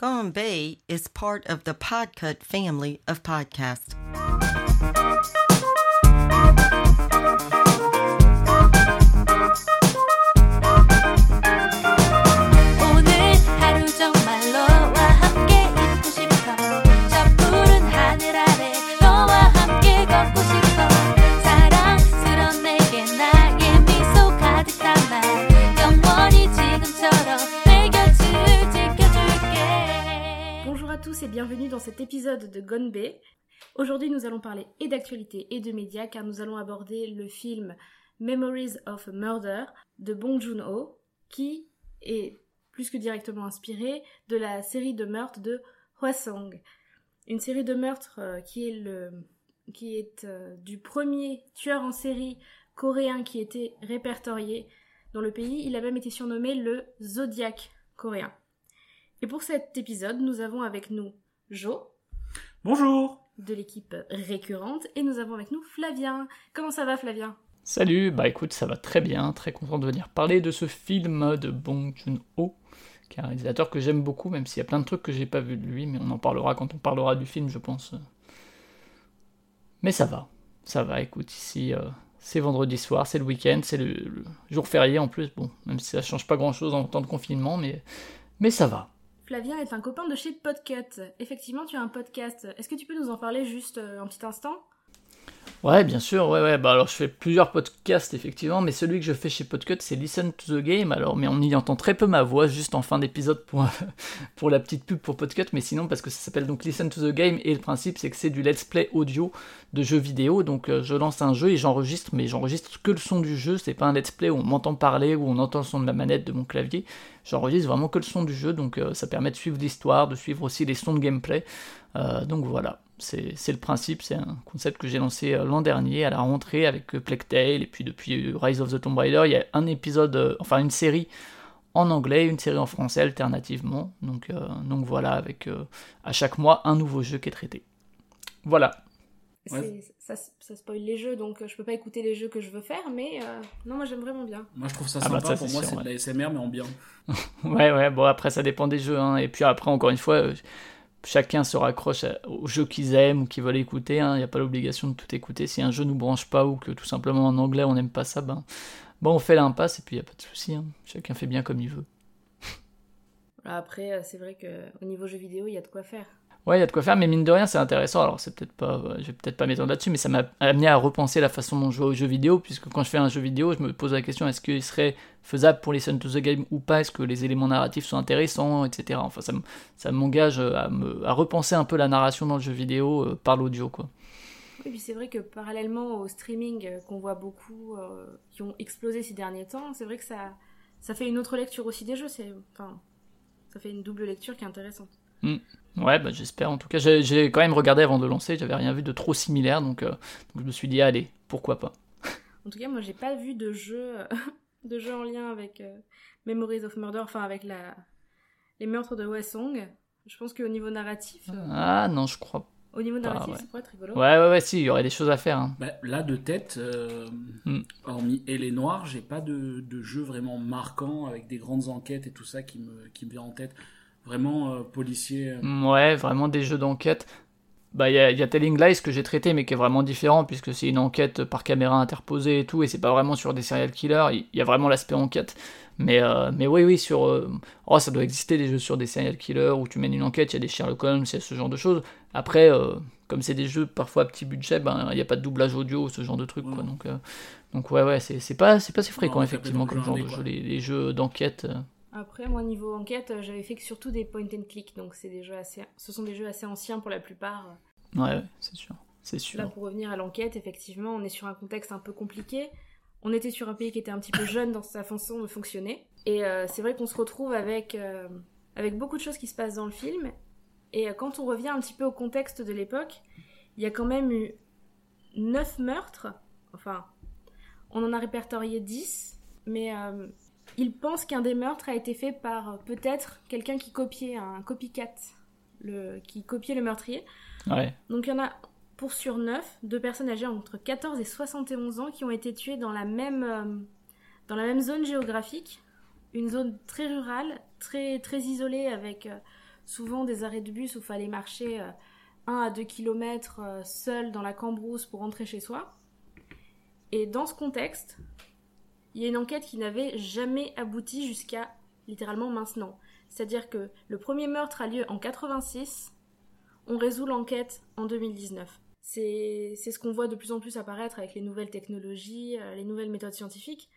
Gone Bay is part of the Podcut family of podcasts. Et bienvenue dans cet épisode de Gone Bay. Aujourd'hui, nous allons parler et d'actualité et de médias car nous allons aborder le film Memories of a Murder de Bong Joon-ho qui est plus que directement inspiré de la série de meurtres de Hwasong. Une série de meurtres euh, qui est le qui est euh, du premier tueur en série coréen qui était répertorié dans le pays. Il a même été surnommé le Zodiac coréen. Et pour cet épisode, nous avons avec nous Jo Bonjour de l'équipe récurrente et nous avons avec nous Flavien. Comment ça va Flavien? Salut, bah écoute, ça va très bien, très content de venir parler de ce film de Bong Joon-ho, qui est un réalisateur que j'aime beaucoup, même s'il y a plein de trucs que j'ai pas vu de lui, mais on en parlera quand on parlera du film, je pense. Mais ça va, ça va, écoute, ici, euh, c'est vendredi soir, c'est le week-end, c'est le, le jour férié en plus, bon, même si ça change pas grand-chose en temps de confinement, mais, mais ça va. Flavien est un copain de chez Podcut. Effectivement, tu as un podcast. Est-ce que tu peux nous en parler juste euh, un petit instant? Ouais, bien sûr, ouais, ouais. Bah alors, je fais plusieurs podcasts, effectivement, mais celui que je fais chez Podcut, c'est Listen to the Game. Alors, mais on y entend très peu ma voix, juste en fin d'épisode pour, pour la petite pub pour Podcut, mais sinon, parce que ça s'appelle donc Listen to the Game, et le principe, c'est que c'est du let's play audio de jeux vidéo. Donc, euh, je lance un jeu et j'enregistre, mais j'enregistre que le son du jeu. C'est pas un let's play où on m'entend parler, où on entend le son de la manette de mon clavier. J'enregistre vraiment que le son du jeu, donc euh, ça permet de suivre l'histoire, de suivre aussi les sons de gameplay. Euh, donc voilà c'est c'est le principe, c'est un concept que j'ai lancé euh, l'an dernier à la rentrée avec euh, Plague Tale, et puis depuis Rise of the Tomb Raider, il y a un épisode, euh, enfin une série en anglais, une série en français alternativement, donc, euh, donc voilà, avec euh, à chaque mois un nouveau jeu qui est traité. Voilà. C'est- ça, ça spoil les jeux, donc je peux pas écouter les jeux que je veux faire, mais euh, non, moi j'aime vraiment bien. Moi je trouve ça Ah bah sympa, ça, pour c'est moi c'est de la SMR mais en bien. Ouais, ouais, bon après ça dépend des jeux, hein. et puis après encore une fois, euh, chacun se raccroche aux jeux qu'ils aiment ou qu'ils veulent écouter, il n'y a pas l'obligation de tout écouter. Si un jeu nous branche pas ou que tout simplement en anglais on n'aime pas ça, ben on fait l'impasse et puis il n'y a pas de souci, hein. chacun fait bien comme il veut. Après, euh, c'est vrai que au niveau jeux vidéo, il y a de quoi faire. Ouais, il y a de quoi faire, mais mine de rien, c'est intéressant. Alors, c'est peut-être pas, euh, je vais peut-être pas m'étendre là-dessus, mais ça m'a amené à repenser la façon dont je joue aux jeux vidéo, puisque quand je fais un jeu vidéo, je me pose la question est-ce qu'il serait faisable pour Listen to the Game ou pas? Est-ce que les éléments narratifs sont intéressants, etc. Enfin, ça, me- ça m'engage à, me, à repenser un peu la narration dans le jeu vidéo euh, par l'audio, quoi. Oui, puis c'est vrai que parallèlement au streaming euh, qu'on voit beaucoup, euh, qui ont explosé ces derniers temps, c'est vrai que ça, ça fait une autre lecture aussi des jeux. C'est, enfin, ça fait une double lecture qui est intéressante. Ouais, bah, j'espère. En tout cas, j'ai quand même regardé avant de lancer, j'avais rien vu de trop similaire, donc, euh, donc je me suis dit allez, pourquoi pas. En tout cas, moi, j'ai pas vu de jeu, de jeu en lien avec euh, Memories of Murder, enfin avec la, les meurtres de Wesong. Je pense qu'au niveau narratif, euh, Ah non, je crois. au niveau narratif, ouais. ça pourrait être rigolo. Ouais, ouais, ouais, si, il y aurait des choses à faire. hein. Bah, là de tête, euh, Hmm. hormis Elle est Noire, j'ai pas de, de jeu vraiment marquant avec des grandes enquêtes et tout ça qui me, qui me vient en tête. Vraiment euh, policier. euh. Ouais, vraiment des jeux d'enquête. Bah, il y y a Telling Lies que j'ai traité, mais qui est vraiment différent, puisque c'est une enquête par caméra interposée et tout, et c'est pas vraiment sur des serial killers, il y a vraiment l'aspect enquête. Mais, euh, mais oui, oui, sur. euh, Oh, ça doit exister des jeux sur des serial killers où tu mènes une enquête, il y a des Sherlock Holmes, il y a ce genre de choses. Après, euh, comme c'est des jeux parfois à petit budget, ben, il n'y a pas de doublage audio, ce genre de truc, quoi. Donc, donc ouais, ouais, c'est pas, pas si fréquent, ça effectivement, comme genre de jeu les jeux d'enquête. Euh. Après, moi, niveau enquête, euh, j'avais fait que surtout des point and click, donc c'est des jeux assez, ce sont des jeux assez anciens pour la plupart. Ouais, ouais, c'est sûr. C'est sûr. Là, pour revenir à l'enquête, effectivement, on est sur un contexte un peu compliqué. On était sur un pays qui était un petit peu jeune dans sa façon de fonctionner. Et euh, c'est vrai qu'on se retrouve avec, euh, avec beaucoup de choses qui se passent dans le film. Et euh, quand on revient un petit peu au contexte de l'époque, il y a quand même eu 9 meurtres. Enfin, on en a répertorié 10. Mais euh, il pense qu'un des meurtres a été fait par euh, peut-être quelqu'un qui copiait, un copycat, le, qui copiait le meurtrier. Ouais. Donc il y en a pour sur 9, deux personnes âgées entre 14 et 71 ans qui ont été tuées dans la même, euh, dans la même zone géographique, une zone très rurale, très, très isolée avec euh, souvent des arrêts de bus où il fallait marcher 1 à 2 km seul dans la cambrousse pour rentrer chez soi. Et dans ce contexte, il y a une enquête qui n'avait jamais abouti jusqu'à littéralement maintenant. C'est-à-dire que le premier meurtre a lieu en 86, on résout l'enquête en 2019. C'est ce qu'on voit de plus en plus apparaître avec les nouvelles technologies, euh, les nouvelles méthodes scientifiques.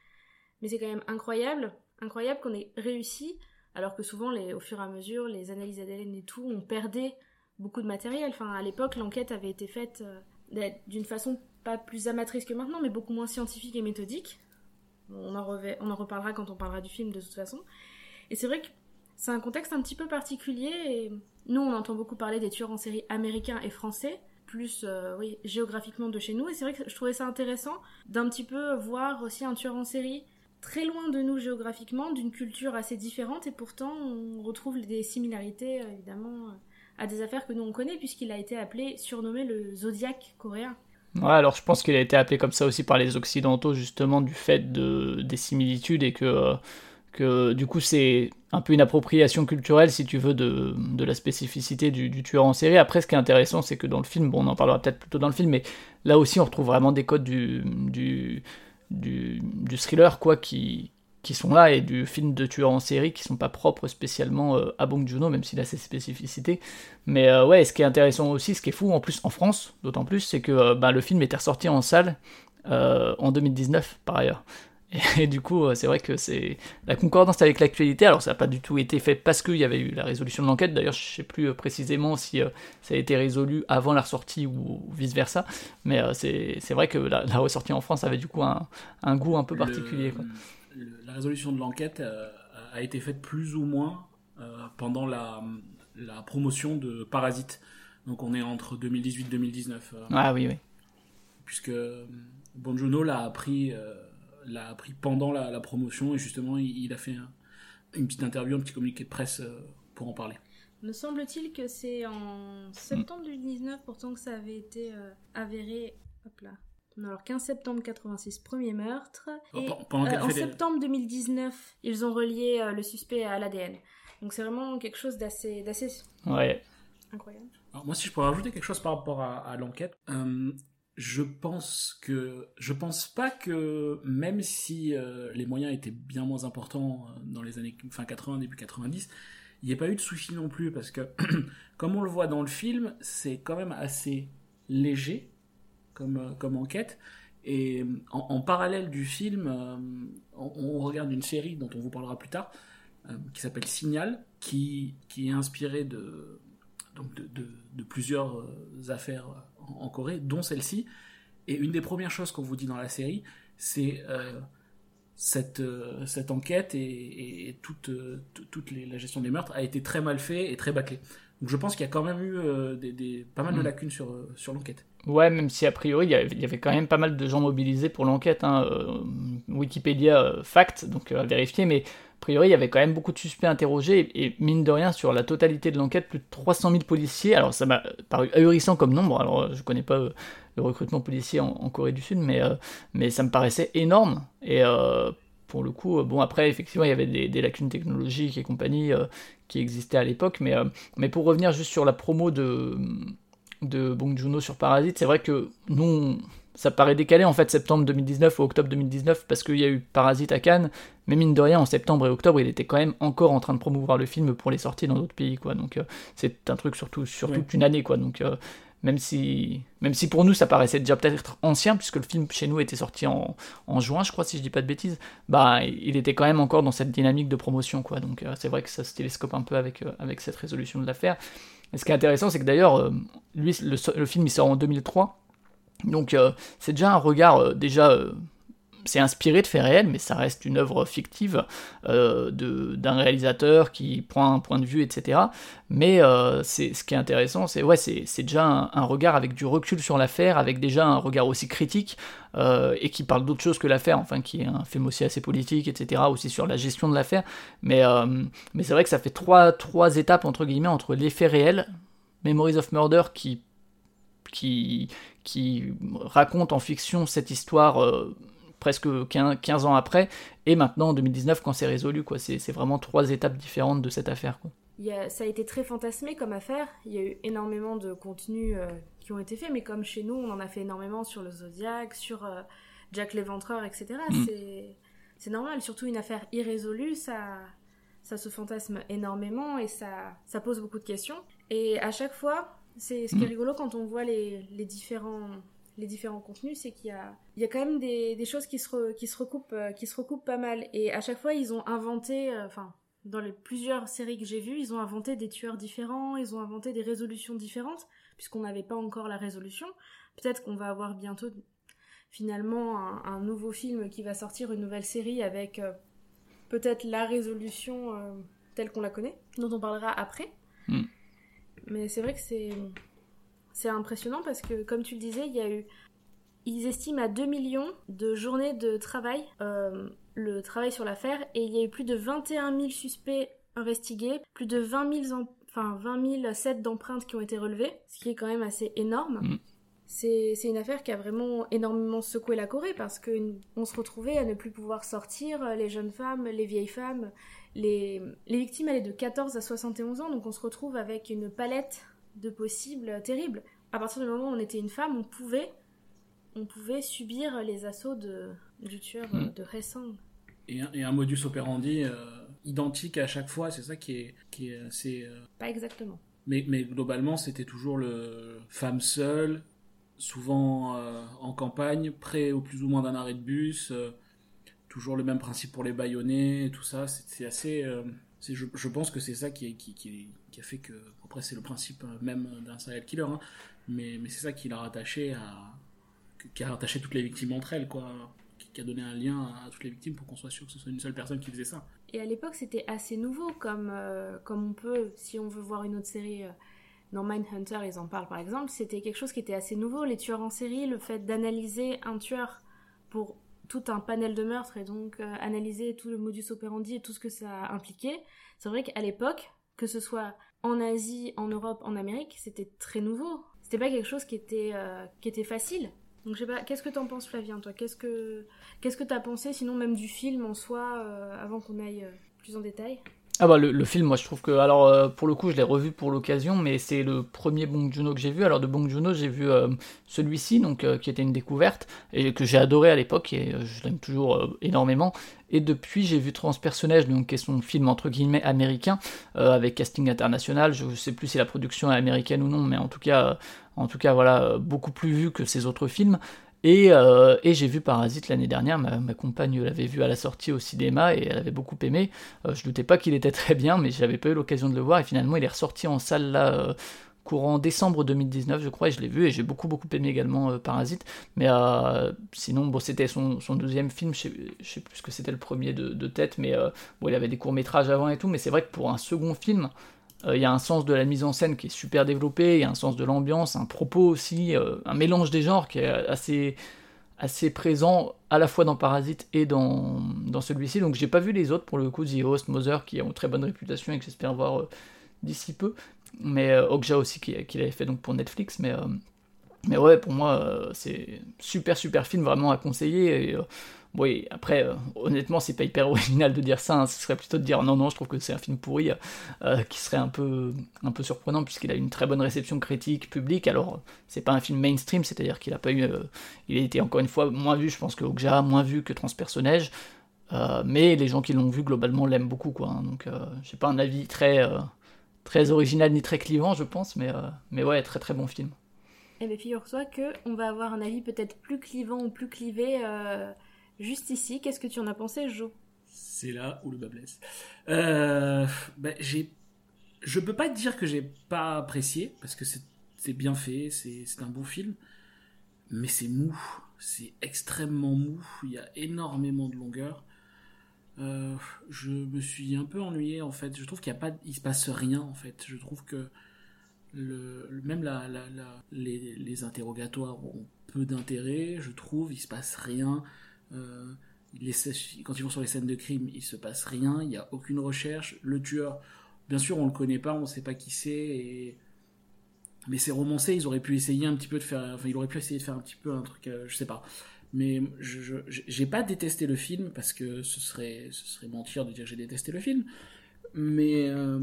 Mais c'est quand même incroyable, incroyable qu'on ait réussi, alors que souvent, les, au fur et à mesure, les analyses ADN et tout, on perdait beaucoup de matériel. Enfin, à l'époque, l'enquête avait été faite euh, d'une façon pas plus amatrice que maintenant, mais beaucoup moins scientifique et méthodique. On en, reparlera quand on parlera du film de toute façon. Et c'est vrai que c'est un contexte un petit peu particulier. Nous, on entend beaucoup parler des tueurs en série américains et français, plus euh, géographiquement de chez nous. Et c'est vrai que je trouvais ça intéressant d'un petit peu voir aussi un tueur en série très loin de nous géographiquement, d'une culture assez différente. Et pourtant, on retrouve des similarités, euh, évidemment, euh, à des affaires que nous on connaît, puisqu'il a été appelé, surnommé le Zodiac coréen. Ouais, alors je pense qu'il a été appelé comme ça aussi par les Occidentaux, justement, du fait de, des similitudes et que que du coup c'est un peu une appropriation culturelle si tu veux de, la spécificité du, tueur en série. Après ce qui est intéressant c'est que dans le film, bon on en parlera peut-être plutôt dans le film, mais là aussi on retrouve vraiment des codes du, du, du, thriller quoi qui, qui sont là et du film de tueur en série qui sont pas propres spécialement euh, à Bong Joon-ho même s'il a ses spécificités. Mais euh, ouais, ce qui est intéressant aussi, ce qui est fou en plus en France, d'autant plus, c'est que euh, bah, le film était ressorti en salle en 2019 par ailleurs. Et, du coup, euh, c'est vrai que c'est la concordance avec l'actualité. Alors, ça n'a pas du tout été fait parce qu'il y avait eu la résolution de l'enquête. D'ailleurs, je ne sais plus euh, précisément si euh, ça a été résolu avant la ressortie ou, vice-versa. Mais c'est vrai que la, ressortie en France avait du coup un, un goût un peu particulier. La résolution de l'enquête a été faite plus ou moins pendant la, la, promotion de Parasite. Donc, on est entre 2018-2019. ah oui, oui. Puisque Bon l'a appris l'a appris pendant la, promotion et justement il, a fait une petite interview, un petit communiqué de presse euh, pour en parler. Me semble-t-il que c'est en septembre 2019 pourtant que ça avait été euh, avéré. Hop là. Alors 15 septembre 86, premier meurtre. Et euh, en septembre 2019, ils ont relié le suspect à l'ADN. Donc c'est vraiment quelque chose d'assez, d'assez ouais. incroyable. Alors moi si je pourrais rajouter quelque chose par rapport à, à l'enquête, je pense que je pense pas que même si euh, les moyens étaient bien moins importants euh, dans les années fin 80 début 90 il n'y a pas eu de souci non plus parce que comme on le voit dans le film c'est quand même assez léger comme euh, comme enquête et en, parallèle du film on, regarde une série dont on vous parlera plus tard qui s'appelle Signal qui qui est inspirée de donc de, de, de plusieurs affaires en Corée, dont celle-ci. Et une des premières choses qu'on vous dit dans la série, c'est euh, cette, euh, cette enquête et, toute, euh, toute la gestion des meurtres a été très mal fait et très bâclée. Donc je pense qu'il y a quand même eu des, pas mal de mm. lacunes sur, sur l'enquête. Ouais, même si a priori il y, avait, quand même pas mal de gens mobilisés pour l'enquête. Hein. Wikipédia fact, donc à vérifier, mais a priori, il y avait quand même beaucoup de suspects interrogés, et, mine de rien, sur la totalité de l'enquête, plus de 300 000 policiers. Alors, ça m'a paru ahurissant comme nombre. Alors, je connais pas euh, le recrutement policier en, Corée du Sud, mais, euh, mais ça me paraissait énorme. Et euh, pour le coup, bon, après, effectivement, il y avait des, lacunes technologiques et compagnie qui existaient à l'époque, mais, mais pour revenir juste sur la promo de, de Bong Joon-ho sur Parasite, c'est vrai que nous, ça paraît décalé en fait septembre 2019 ou octobre 2019 parce qu'il y a eu Parasite à Cannes, mais mine de rien en septembre et octobre il était quand même encore en train de promouvoir le film pour les sorties dans d'autres pays quoi. Donc euh, c'est un truc surtout sur toute une année quoi. Donc euh, même si même si pour nous ça paraissait déjà peut-être ancien puisque le film chez nous était sorti en, en, juin je crois si je dis pas de bêtises, bah il était quand même encore dans cette dynamique de promotion quoi. Donc euh, c'est vrai que ça se télescope un peu avec avec cette résolution de l'affaire. Et ce qui est intéressant c'est que d'ailleurs lui le, film il sort en 2003 donc euh, c'est déjà un regard euh, déjà euh, c'est inspiré de faits réels, mais ça reste une œuvre fictive d'un réalisateur qui prend un point de vue, etc. Mais c'est ce qui est intéressant, c'est ouais, c'est déjà un, regard avec du recul sur l'affaire, avec déjà un regard aussi critique et qui parle d'autre chose que l'affaire, enfin qui est un film aussi assez politique, etc. Aussi sur la gestion de l'affaire. Mais mais c'est vrai que ça fait trois trois étapes entre guillemets entre les faits réels, Memories of Murder qui qui, qui raconte en fiction cette histoire euh, presque 15, ans après, et maintenant en 2019 quand c'est résolu. quoi. C'est vraiment trois étapes différentes de cette affaire. Quoi. il y a- ça a été très fantasmé comme affaire. Il y a eu énormément de contenus euh, qui ont été faits, mais comme chez nous, on en a fait énormément sur le Zodiac, sur euh, Jack l'Éventreur, etc. Mm. C'est, c'est normal, surtout une affaire irrésolue, ça, ça se fantasme énormément et ça, ça pose beaucoup de questions. Et à chaque fois, c'est ce qui est Mm. rigolo quand on voit les, les différents les différents contenus, c'est qu'il y a, il y a quand même des, des choses qui se, re- qui, se recoupent, euh, qui se recoupent pas mal. Et à chaque fois, ils ont inventé, euh, enfin, dans les plusieurs séries que j'ai vues, ils ont inventé des tueurs différents, ils ont inventé des résolutions différentes, puisqu'on n'avait pas encore la résolution. Peut-être qu'on va avoir bientôt, finalement, un, un nouveau film qui va sortir, une nouvelle série avec euh, peut-être la résolution euh, telle qu'on la connaît, dont on parlera après. Mm. Mais c'est vrai que c'est c'est impressionnant parce que, comme tu le disais, il y a eu. Ils estiment à 2 millions de journées de travail euh, le travail sur l'affaire et il y a eu plus de 21 000 suspects investigués, plus de 20 000, em- enfin, 20 000 sets d'empreintes qui ont été relevés, ce qui est quand même assez énorme. Mm. C'est c'est une affaire qui a vraiment énormément secoué la Corée parce qu'on se retrouvait à ne plus pouvoir sortir, euh, les jeunes femmes, les vieilles femmes. Les, les victimes allaient de 14 à 71 ans, donc on se retrouve avec une palette de possibles euh, terribles. À partir du moment où on était une femme, on pouvait, on pouvait subir les assauts de, du tueur euh, Mm. de Hessang. Et un, et un modus operandi euh, identique à chaque fois, c'est ça qui est, qui est assez. euh, Pas exactement. Mais, mais globalement, c'était toujours le femme seule, souvent euh, en campagne, près au plus ou moins d'un arrêt de bus, toujours le même principe pour les baïonnés, tout ça. C'est assez. Je, pense que c'est ça qui, a fait que. Après, c'est le principe euh, même d'un serial killer, hein, mais, c'est ça qui l'a rattaché à. qui a rattaché toutes les victimes entre elles, quoi. Qui, qui a donné un lien à toutes les victimes pour qu'on soit sûr que ce soit une seule personne qui faisait ça. Et à l'époque, c'était assez nouveau, comme, euh, comme on peut, si on veut voir une autre série, euh, dans Mindhunter, ils en parlent par exemple, c'était quelque chose qui était assez nouveau, les tueurs en série, le fait d'analyser un tueur pour tout un panel de meurtres et donc euh, analyser tout le modus operandi et tout ce que ça impliquait. C'est vrai qu'à l'époque, que ce soit en Asie, en Europe, en Amérique, c'était très nouveau. C'était pas quelque chose qui était, euh, qui était facile. Donc je sais pas, qu'est-ce que t'en penses Flavien, toi? Qu'est-ce que qu'est-ce que t'as pensé sinon même du film en soi, euh, avant qu'on aille plus en détail? Ah bah le, film, moi je trouve que, alors euh, pour le coup je l'ai revu pour l'occasion, mais c'est le premier Bong Joon-ho que j'ai vu. Alors de Bong Joon-ho j'ai vu euh, celui-ci, donc euh, qui était une découverte et que j'ai adoré à l'époque et je l'aime toujours énormément. Et depuis j'ai vu Transpersonnage, donc qui est son film entre guillemets américain avec casting international. Je sais plus si la production est américaine ou non, mais en tout cas, en tout cas voilà beaucoup plus vu que ses autres films. Et, euh, et j'ai vu Parasite l'année dernière, ma, compagne l'avait vu à la sortie au cinéma et elle avait beaucoup aimé. Euh, je doutais pas qu'il était très bien, mais j'avais pas eu l'occasion de le voir et finalement il est ressorti en salle là euh, courant décembre 2019 je crois et je l'ai vu et j'ai beaucoup beaucoup aimé également euh, Parasite. Mais sinon c'était son, deuxième film, je sais, je sais plus ce que c'était le premier de, tête, mais bon il avait des courts métrages avant et tout, mais c'est vrai que pour un second film il y a un sens de la mise en scène qui est super développé, il y a un sens de l'ambiance, un propos aussi, euh, un mélange des genres qui est assez, présent à la fois dans Parasite et dans, celui-ci. Donc j'ai pas vu les autres pour le coup, The Host, Mother qui ont très bonne réputation et que j'espère voir euh, d'ici peu. Mais euh, Okja aussi qui, qui l'avait fait donc pour Netflix. Mais, euh, mais ouais, pour moi, euh, c'est super super film vraiment à conseiller. Euh, oui, après, euh, honnêtement, c'est pas hyper original de dire ça. hein. Ce serait plutôt de dire non, non, je trouve que c'est un film pourri, euh, qui serait un peu, un peu surprenant puisqu'il a une très bonne réception critique, publique. Alors, c'est pas un film mainstream, c'est-à-dire qu'il a pas eu, euh, il a été encore une fois moins vu, je pense que Okja, moins vu que Transpersonnage. Euh, mais les gens qui l'ont vu globalement l'aiment beaucoup, quoi. hein. donc, euh, j'ai pas un avis très, euh, très original ni très clivant, je pense, mais, euh, mais ouais, très très bon film. Eh bien, figure-toi que on va avoir un avis peut-être plus clivant ou plus clivé euh, juste ici. Qu'est-ce que tu en as pensé, Jo C'est là où le bas blesse. Euh, ben, je peux pas dire que j'ai pas apprécié parce que c'est, bien fait, c'est, un bon film, mais c'est mou, c'est extrêmement mou. Il y a énormément de longueur. Euh, je me suis un peu ennuyé en fait. Je trouve qu'il y a pas, il se passe rien en fait. Je trouve que le, même la, la- les, les interrogatoires ont peu d'intérêt. Je trouve, il se passe rien. Euh, quand ils vont sur les scènes de crime, il se passe rien, il n'y a aucune recherche. Le tueur, bien sûr, on le connaît pas, on ne sait pas qui c'est. Mais c'est romancé, ils auraient pu essayer un petit peu de faire. Enfin, il aurait pu essayer de faire un petit peu un truc, euh, je sais pas. Mais je j'ai pas détesté le film parce que ce serait, ce serait mentir de dire que j'ai détesté le film. Mais, euh,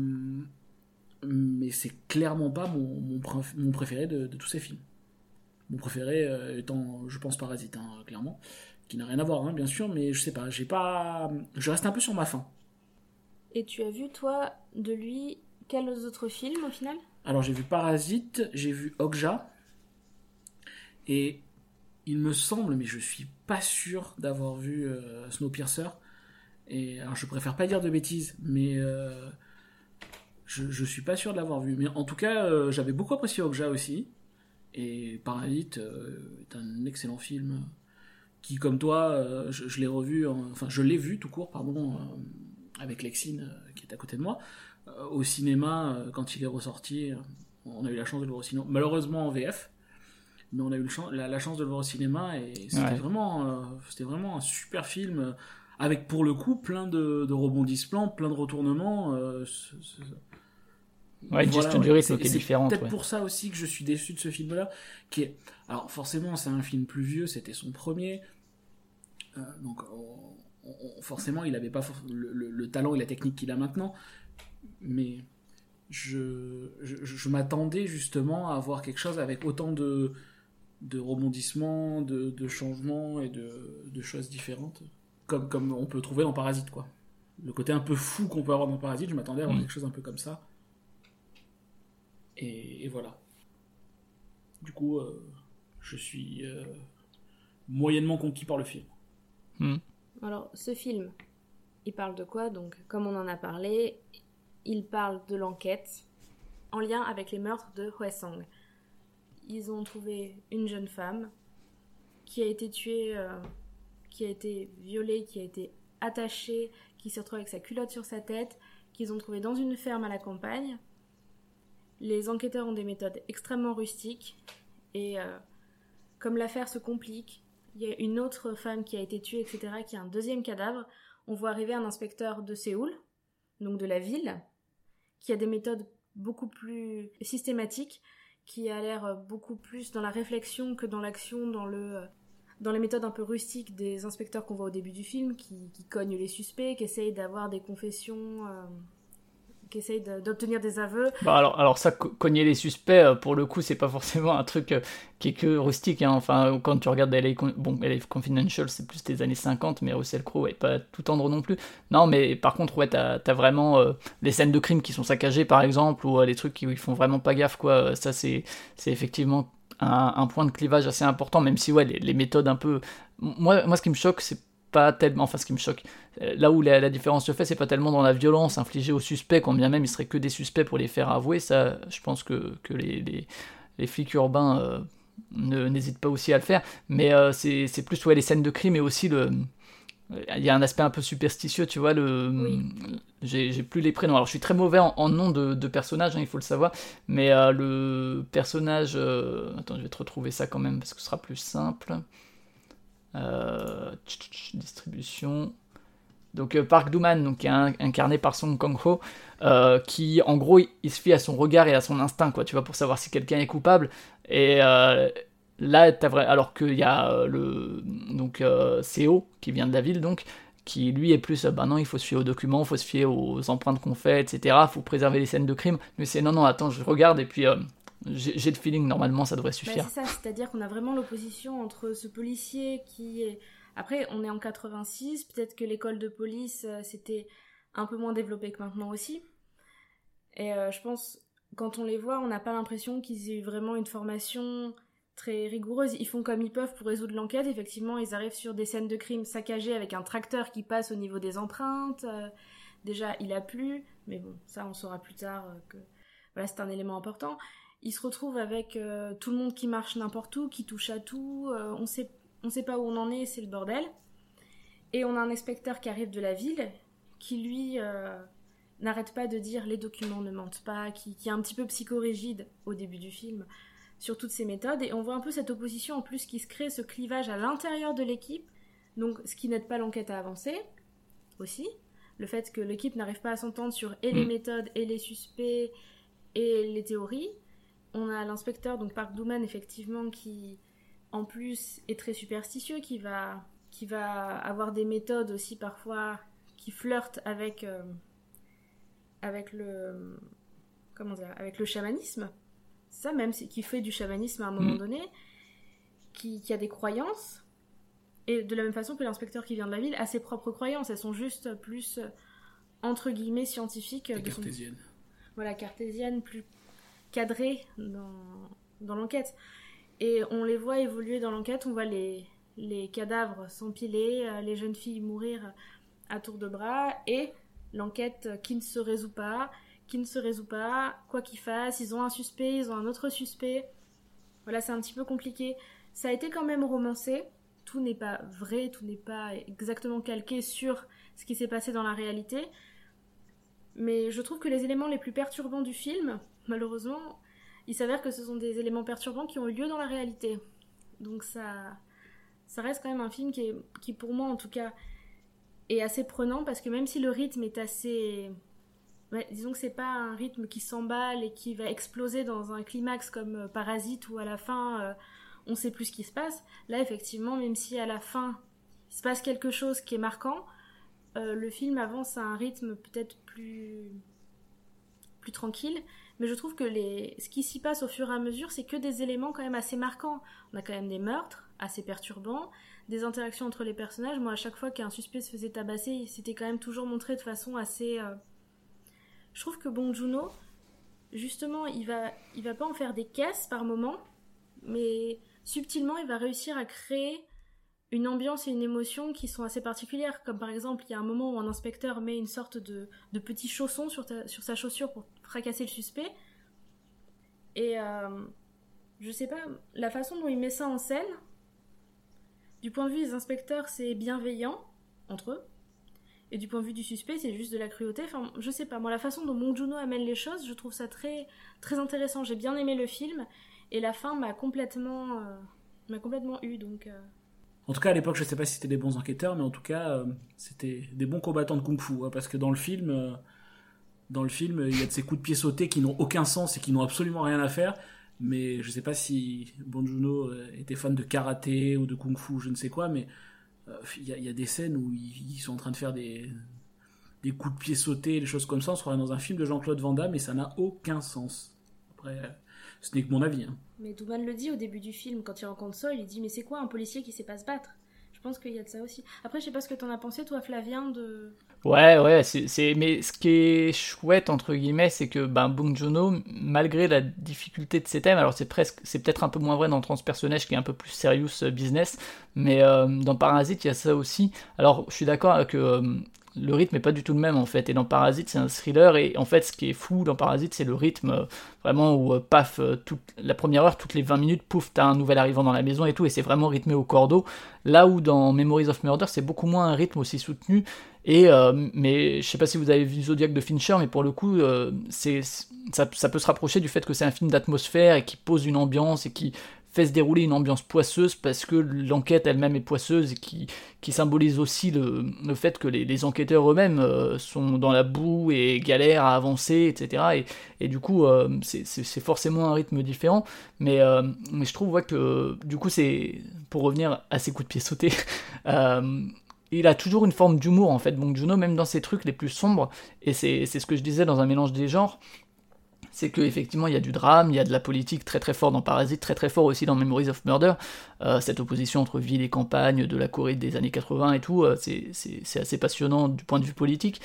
c'est clairement pas mon, mon, préf- mon préféré de, de tous ces films. Mon préféré euh, étant, je pense, Parasite, hein, clairement, qui n'a rien à voir, hein, bien sûr, mais je sais pas, j'ai pas, je reste un peu sur ma faim. Et tu as vu, toi, de lui, quels autres films au final? Alors j'ai vu Parasite, j'ai vu Okja, et il me semble, mais je suis pas sûr d'avoir vu euh, Snowpiercer. Et alors je préfère pas dire de bêtises, mais euh, je, je suis pas sûr de l'avoir vu. Mais en tout cas, euh, j'avais beaucoup apprécié Okja aussi. Et Parasite est un excellent film qui, comme toi, euh, je, je l'ai revu, en- enfin je l'ai vu tout court, pardon, euh, avec Lexine euh, qui est à côté de moi, au cinéma quand il est ressorti. on a eu la chance de le voir au cinéma, malheureusement en VF, mais on a eu le chan- la, la chance de le voir au cinéma et c'était Ouais. vraiment, c'était vraiment un super film avec pour le coup plein de, de rebondissements, plein de retournements. Ouais, gestion du ouais. C'est- différente, Peut-être ouais. pour ça aussi que je suis déçu de ce film-là, qui est, alors forcément c'est un film plus vieux, c'était son premier, Euh, donc on- on- forcément il n'avait pas for- le, le- le talent et la technique qu'il a maintenant, mais je, je, je m'attendais justement à avoir quelque chose avec autant de, de rebondissements, de, de changements et de, de choses différentes, comme, comme on peut trouver dans Parasite, quoi. Le côté un peu fou qu'on peut avoir dans Parasite, je m'attendais à avoir Mm. quelque chose un peu comme ça. Et, et voilà. Du coup, euh, je suis euh, moyennement conquis par le film. Alors, ce film, il parle de quoi? Donc, comme on en a parlé, il parle de l'enquête en lien avec les meurtres de Hwesong. Ils ont trouvé une jeune femme qui a été tuée, euh, qui a été violée, qui a été attachée, qui s'est retrouvée avec sa culotte sur sa tête, qu'ils ont trouvée dans une ferme à la campagne. Les enquêteurs ont des méthodes extrêmement rustiques et euh, comme l'affaire se complique, il y a une autre femme qui a été tuée, etc., qui a un deuxième cadavre. On voit arriver un inspecteur de Séoul, donc de la ville, qui a des méthodes beaucoup plus systématiques, qui a l'air beaucoup plus dans la réflexion que dans l'action, dans le dans les méthodes un peu rustiques des inspecteurs qu'on voit au début du film, qui, qui cognent les suspects, qui essayent d'avoir des confessions, euh, qui essayent d'obtenir des aveux. Bah alors, alors ça, co- cogner les suspects, euh, pour le coup, c'est pas forcément un truc euh, qui est que rustique. hein. Enfin, quand tu regardes LA, bon, LA Confidential, c'est plus des années 50, mais Russell Crowe est pas tout tendre non plus. Non, mais par contre, ouais, t'as as vraiment euh, les scènes de crime qui sont saccagées, par exemple, ou euh, les trucs qui, où ils font vraiment pas gaffe, quoi. Euh, Ça, c'est effectivement un, un point de clivage assez important, même si, ouais, les, les méthodes un peu... Moi, moi, ce qui me choque, c'est pas tellement... Enfin, ce qui me choque, euh, là où la, la différence se fait, c'est pas tellement dans la violence infligée aux suspects, quand bien même il serait que des suspects pour les faire avouer. Ça, je pense que, que les, les, les flics urbains euh, ne- n'hésitent pas aussi à le faire. Mais euh, c'est c'est plus ouais, les scènes de crime et aussi le. Il y a un aspect un peu superstitieux, tu vois. Le, Oui. j'ai j'ai plus les prénoms. Alors, je suis très mauvais en, en nom de, de personnages, hein, il faut le savoir. Mais euh, le personnage. Attends, je vais te retrouver ça quand même parce que ce sera plus simple. Euh, distribution. Donc euh, Park Dooman, donc, qui est incarné par Song Kang-ho, euh, qui en gros il, se fie à son regard et à son instinct, quoi, tu vois, pour savoir si quelqu'un est coupable. Et là, t'as vrai, alors qu'il y a le donc Seo qui vient de la ville, donc qui lui est plus, bah non, il faut se fier aux documents, il faut se fier aux empreintes qu'on fait, etc. Faut préserver les scènes de crime. Mais c'est non, non, attends, je regarde et puis j'ai le feeling normalement ça devrait Bah, suffire. c'est ça, c'est-à-dire qu'on a vraiment l'opposition entre ce policier qui est... Après, on est en 86, peut-être que l'école de police, euh, c'était un peu moins développé que maintenant aussi. Et euh, je pense, quand on les voit, on n'a pas l'impression qu'ils aient eu vraiment une formation très rigoureuse. Ils font comme ils peuvent pour résoudre l'enquête. Effectivement, ils arrivent sur des scènes de crime saccagées avec un tracteur qui passe au niveau des empreintes. Euh, déjà, il a plu, mais bon, ça, on saura plus tard euh, que voilà, c'est un élément important il se retrouve avec euh, tout le monde qui marche n'importe où, qui touche à tout, euh, on sait, on sait pas où on en est, c'est le bordel. Et on a un inspecteur qui arrive de la ville, qui lui euh, n'arrête pas de dire les documents ne mentent pas, qui, qui est un petit peu psychorigide au début du film sur toutes ces méthodes. Et on voit un peu cette opposition en plus qui se crée, ce clivage à l'intérieur de l'équipe, donc ce qui n'aide pas l'enquête à avancer aussi. Le fait que l'équipe n'arrive pas à s'entendre sur et les Mm. méthodes et les suspects et les théories. On a l'inspecteur, donc Park Dooman, effectivement, qui en plus est très superstitieux, qui va, qui va avoir des méthodes aussi parfois qui flirtent avec, euh, avec le, comment dire, avec le chamanisme. Ça même, qui fait du chamanisme à un moment Mm. donné, qui, qui a des croyances, et de la même façon que l'inspecteur qui vient de la ville a ses propres croyances. Elles sont juste plus, euh, entre guillemets, scientifiques. Et de son- cartésienne. voilà, cartésienne, plus cadrée dans, dans l'enquête. Et on les voit évoluer dans l'enquête, on voit les, les cadavres s'empiler, euh, les jeunes filles mourir à tour de bras, et l'enquête qui ne se résout pas, qui ne se résout pas, quoi qu'ils fassent, ils ont un suspect, ils ont un autre suspect. Voilà, c'est un petit peu compliqué. Ça a été quand même romancé, tout n'est pas vrai, tout n'est pas exactement calqué sur ce qui s'est passé dans la réalité. Mais je trouve que les éléments les plus perturbants du film, malheureusement, il s'avère que ce sont des éléments perturbants qui ont eu lieu dans la réalité. Donc ça, reste quand même un film qui, est, qui pour moi en tout cas, est assez prenant parce que même si le rythme est assez... disons que c'est pas un rythme qui s'emballe et qui va exploser dans un climax comme euh, Parasite où à la fin euh, on sait plus ce qui se passe. Là effectivement, même si à la fin il se passe quelque chose qui est marquant, euh, le film avance à un rythme peut-être plus tranquille, mais je trouve que les... ce qui s'y passe au fur et à mesure, c'est que des éléments quand même assez marquants. On a quand même des meurtres assez perturbants, des interactions entre les personnages. Moi, à chaque fois qu'un suspect se faisait tabasser, c'était quand même toujours montré de façon assez. euh, Je trouve que Bong Joon-ho, justement, il va, il va pas en faire des caisses par moment, mais subtilement, il va réussir à créer une ambiance et une émotion qui sont assez particulières. Comme par exemple, il y a un moment où un inspecteur met une sorte de, de petit chausson sur, ta- sur sa chaussure pour fracasser le suspect. Et euh, je sais pas, la façon dont il met ça en scène, du point de vue des inspecteurs, c'est bienveillant entre eux. Et du point de vue du suspect, c'est juste de la cruauté. Enfin, je sais pas, moi, la façon dont Bong Joon-ho amène les choses, je trouve ça très, très intéressant. J'ai bien aimé le film, et la fin m'a complètement, euh, m'a complètement eu, donc... euh, En tout cas, à l'époque, je sais pas si c'était des bons enquêteurs, mais en tout cas, c'était des bons combattants de kung-fu. hein, parce que dans le film, dans le film, il y a de ces coups de pied sautés qui n'ont aucun sens et qui n'ont absolument rien à faire. Mais je sais pas si Bon Joon-ho euh, était fan de karaté ou de kung-fu, je ne sais quoi, mais euh, il y, a- des scènes où ils, sont en train de faire des, coups de pied sautés, des choses comme ça. On se dans un film de Jean-Claude Van Damme et ça n'a aucun sens. Après, euh, ce n'est que mon avis. hein. Mais Douman le dit au début du film, quand il rencontre Sol, il dit Mais c'est quoi un policier qui sait pas se battre? Je pense qu'il y a de ça aussi. Après, je sais pas ce que t'en as pensé, toi, Flavien, de. Ouais, ouais, c'est, mais ce qui est chouette, entre guillemets, c'est que ben, Bong Joon-ho, malgré la difficulté de ses thèmes, alors c'est presque, c'est peut-être un peu moins vrai dans Transpersonnage qui est un peu plus serious euh, business, mais euh, dans Parasite, il y a ça aussi. Alors, je suis d'accord que euh, le rythme est pas du tout le même en fait, et dans Parasite, c'est un thriller, et en fait, ce qui est fou dans Parasite, c'est le rythme vraiment où, paf, toute, la première heure, toutes les 20 minutes, pouf, t'as un nouvel arrivant dans la maison et tout, et c'est vraiment rythmé au cordeau. Là où dans Memories of Murder, c'est beaucoup moins un rythme aussi soutenu, et euh, mais je sais pas si vous avez vu Zodiac de Fincher, mais pour le coup, euh, c'est ça, peut se rapprocher du fait que c'est un film d'atmosphère et qui pose une ambiance et qui fait se dérouler une ambiance poisseuse parce que l'enquête elle-même est poisseuse et qui, symbolise aussi le, fait que les, enquêteurs eux-mêmes euh, sont dans la boue et galèrent à avancer, etc. Et, du coup, euh, c'est forcément un rythme différent. Mais, euh, mais je trouve ouais, que du coup, c'est pour revenir à ces coups de pied sautés. il a toujours une forme d'humour en fait, Bong Joon-ho, même dans ses trucs les plus sombres, et c'est ce que je disais dans un mélange des genres, c'est qu'effectivement il y a du drame, il y a de la politique très très fort dans Parasite, très très fort aussi dans Memories of Murder, Euh, cette opposition entre ville et campagne de la Corée des années 80 et tout, euh, c'est assez passionnant du point de vue politique,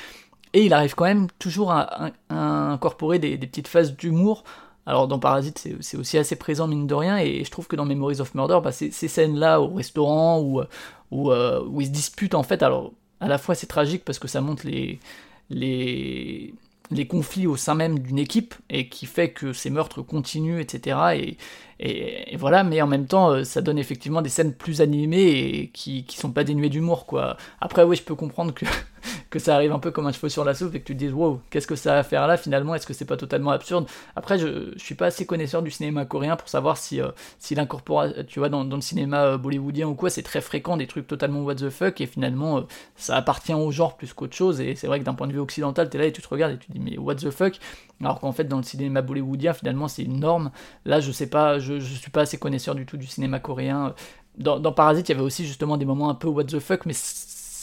et il arrive quand même toujours à, incorporer des, petites phases d'humour. Alors dans Parasite, c'est aussi assez présent mine de rien, et je trouve que dans Memories of Murder, bah, ces, scènes-là au restaurant où, où, euh, où ils se disputent en fait, alors à la fois c'est tragique parce que ça montre les, les, les conflits au sein même d'une équipe et qui fait que ces meurtres continuent, etc. Et, et, et voilà, mais en même temps, euh, ça donne effectivement des scènes plus animées et qui, qui sont pas dénuées d'humour, quoi. Après, oui, je peux comprendre que, que ça arrive un peu comme un cheveu sur la soupe et que tu te dises, wow, qu'est-ce que ça a à faire là finalement Est-ce que c'est pas totalement absurde? Après, je, je suis pas assez connaisseur du cinéma coréen pour savoir si, euh, si l'incorporation, tu vois, dans, le cinéma euh, bollywoodien ou quoi, c'est très fréquent des trucs totalement what the fuck et finalement, euh, ça appartient au genre plus qu'autre chose. Et c'est vrai que d'un point de vue occidental, t'es là et tu te regardes et tu te dis, mais what the fuck? Alors qu'en fait, dans le cinéma bollywoodien, finalement, c'est une norme. Là, je sais pas, je, je suis pas assez connaisseur du tout du cinéma coréen. Dans, dans Parasite, il y avait aussi justement des moments un peu what the fuck, mais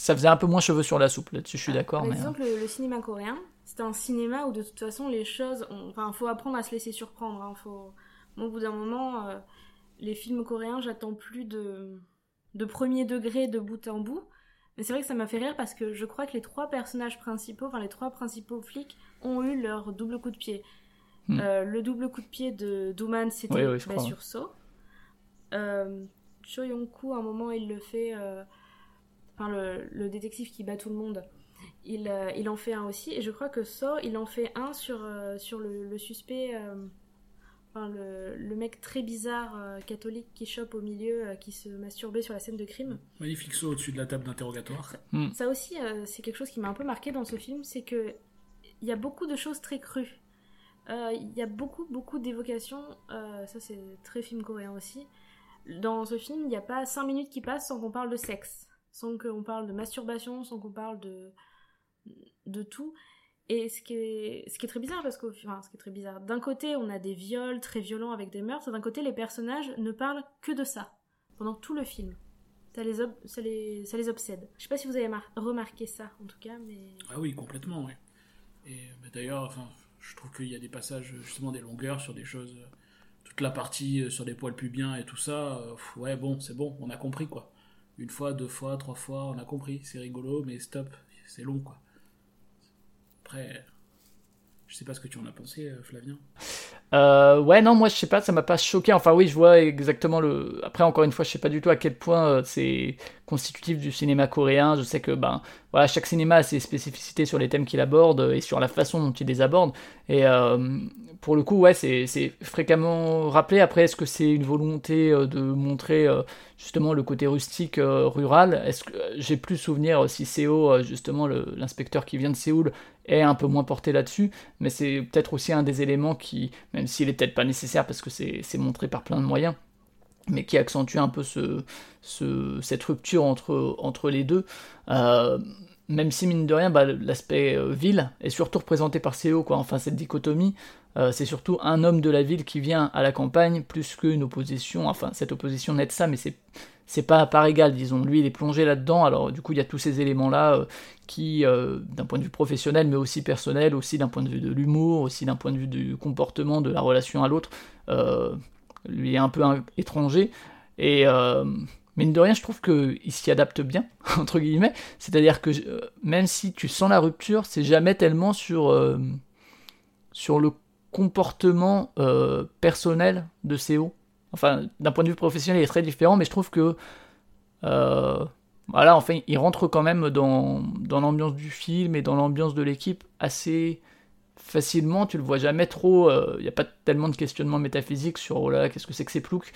ça faisait un peu moins cheveux sur la soupe. Là-dessus, je suis d'accord. Par Mais, euh, exemple, le, le cinéma coréen, c'est un cinéma où de toute façon les choses, on- enfin, faut apprendre à se laisser surprendre. hein, faut, moi, au bout d'un moment, euh, les films coréens, j'attends plus de de premier degré de bout en bout. Mais c'est vrai que ça m'a fait rire parce que je crois que les trois personnages principaux, enfin les trois principaux flics, ont eu leur double coup de pied. Hmm. Euh, le double coup de pied de Douman, c'était Oui, oui, bah, sur So. Euh, Cho Yong-koo, à un moment, il le fait. Enfin, le, le détective qui bat tout le monde, il, euh, il en fait un aussi. Et je crois que So, il en fait un sur, euh, sur le, le suspect. euh, Enfin, le, le mec très bizarre euh, catholique qui chope au milieu, euh, qui se masturbait sur la scène de crime. Magnifique saut au-dessus de la table d'interrogatoire. Ça aussi, euh, c'est quelque chose qui m'a un peu marqué dans ce film, c'est que il y a beaucoup de choses très crues. Euh, Il y a beaucoup, beaucoup d'évocations. euh, ça, c'est très film coréen aussi. Dans ce film, il n'y a pas 5 minutes qui passent sans qu'on parle de sexe, sans qu'on parle de masturbation, sans qu'on parle de de tout. Et ce qui est, ce qui est très bizarre, parce que, enfin, ce qui est très bizarre, d'un côté, on a des viols très violents avec des meurtres, d'un côté, les personnages ne parlent que de ça, pendant tout le film. Ça les, ça les, ça les obsède. Je sais pas si vous avez mar- remarqué ça, en tout cas, mais... Ah oui, complètement, oui. Et bah, d'ailleurs, enfin, je trouve qu'il y a des passages, justement, des longueurs sur des choses. toute la partie euh, sur des poils pubiens et tout ça. euh, ouais, bon, c'est bon, on a compris, quoi. Une fois, deux fois, trois fois, on a compris. C'est rigolo, mais stop, c'est long, quoi. Après, je sais pas ce que tu en as pensé, euh, Flavien. Euh, ouais, non, moi je sais pas, ça m'a pas choqué. Enfin, oui, je vois exactement le. Après, encore une fois, je sais pas du tout à quel point euh, c'est constitutif du cinéma coréen. Je sais que, ben, voilà, chaque cinéma a ses spécificités sur les thèmes qu'il aborde euh, et sur la façon dont il les aborde. Et pour le coup, ouais, c'est fréquemment rappelé. Après, est-ce que c'est une volonté de montrer justement le côté rustique rural? Est-ce que j'ai plus souvenir si Seo, justement, l'inspecteur qui vient de Séoul, est un peu moins porté là-dessus, mais c'est peut-être aussi un des éléments qui, s'il est peut-être pas nécessaire parce que c'est montré par plein de moyens, mais qui accentue un peu ce, ce- cette rupture entre, les deux. Euh, même si mine de rien, bah, l'aspect euh, ville est surtout représenté par Seo, quoi. Enfin, cette dichotomie, euh, c'est surtout un homme de la ville qui vient à la campagne plus qu'une opposition. Enfin, cette opposition n'est ça, mais c'est c'est pas à part égale, disons. Lui, il est plongé là-dedans. Alors, du coup, il y a tous ces éléments-là euh, qui, euh, d'un point de vue professionnel, mais aussi personnel, aussi d'un point de vue de l'humour, aussi d'un point de vue du comportement, de la relation à l'autre, euh, lui est un peu étranger. Et mine de rien, je trouve qu'il s'y adapte bien, entre guillemets. C'est-à-dire que même si tu sens la rupture, c'est jamais tellement sur, sur le comportement personnel de Seo. Enfin, d'un point de vue professionnel, il est très différent, mais je trouve que euh, voilà, enfin, il rentre quand même dans, dans l'ambiance du film et dans l'ambiance de l'équipe assez facilement. Tu le vois jamais trop. euh, Il n'y a pas tellement de questionnements métaphysiques sur oh là, qu'est-ce que c'est que ces ploucs.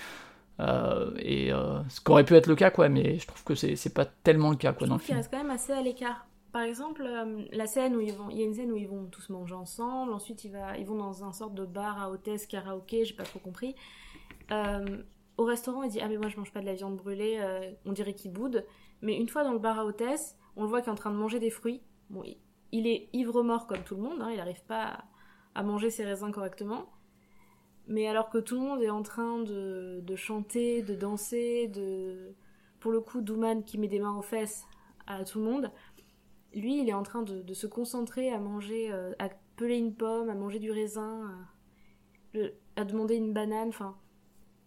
Euh, et euh, ce qu'aurait pu être le cas, quoi, mais je trouve que c'est c'est pas tellement le cas, Je quoi, dans le film. reste quand même assez à l'écart. Par exemple, euh, la scène où ils vont, il y a une scène où ils vont tous manger ensemble. Ensuite, il va, ils vont dans un sorte de bar à hôtesse karaoké. J'ai pas trop compris. Euh, au restaurant, il dit ah mais moi je mange pas de la viande brûlée. euh, on dirait qu'il boude. Mais une fois dans le bar à hôtesse, on le voit qu'il est en train de manger des fruits. Bon, il, est ivre mort comme tout le monde. hein, il n'arrive pas à, manger ses raisins correctement. Mais alors que tout le monde est en train de, chanter, de danser, de pour le coup Douman qui met des mains aux fesses à tout le monde, lui il est en train de, se concentrer à manger, euh, à peler une pomme, à manger du raisin, à demander une banane, enfin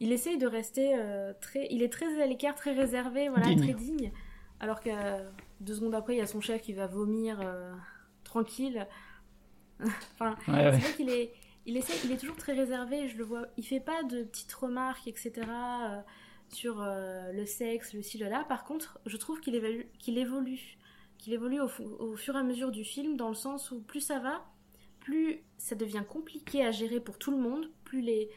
il essaye de rester euh, très, il est très à l'écart, très réservé, voilà, Digne. très digne, alors que deux secondes après il y a son chef qui va vomir euh, tranquille. enfin, Ouais, ouais. c'est vrai qu'il est, il essaie, il est toujours très réservé. Je le vois, il fait pas de petites remarques, etc. euh, sur le sexe, le ci, le là. Par contre, je trouve qu'il évolue, qu'il évolue, qu'il évolue au, au fur et à mesure du film, dans le sens où plus ça va, plus ça devient compliqué à gérer pour tout le monde, plus les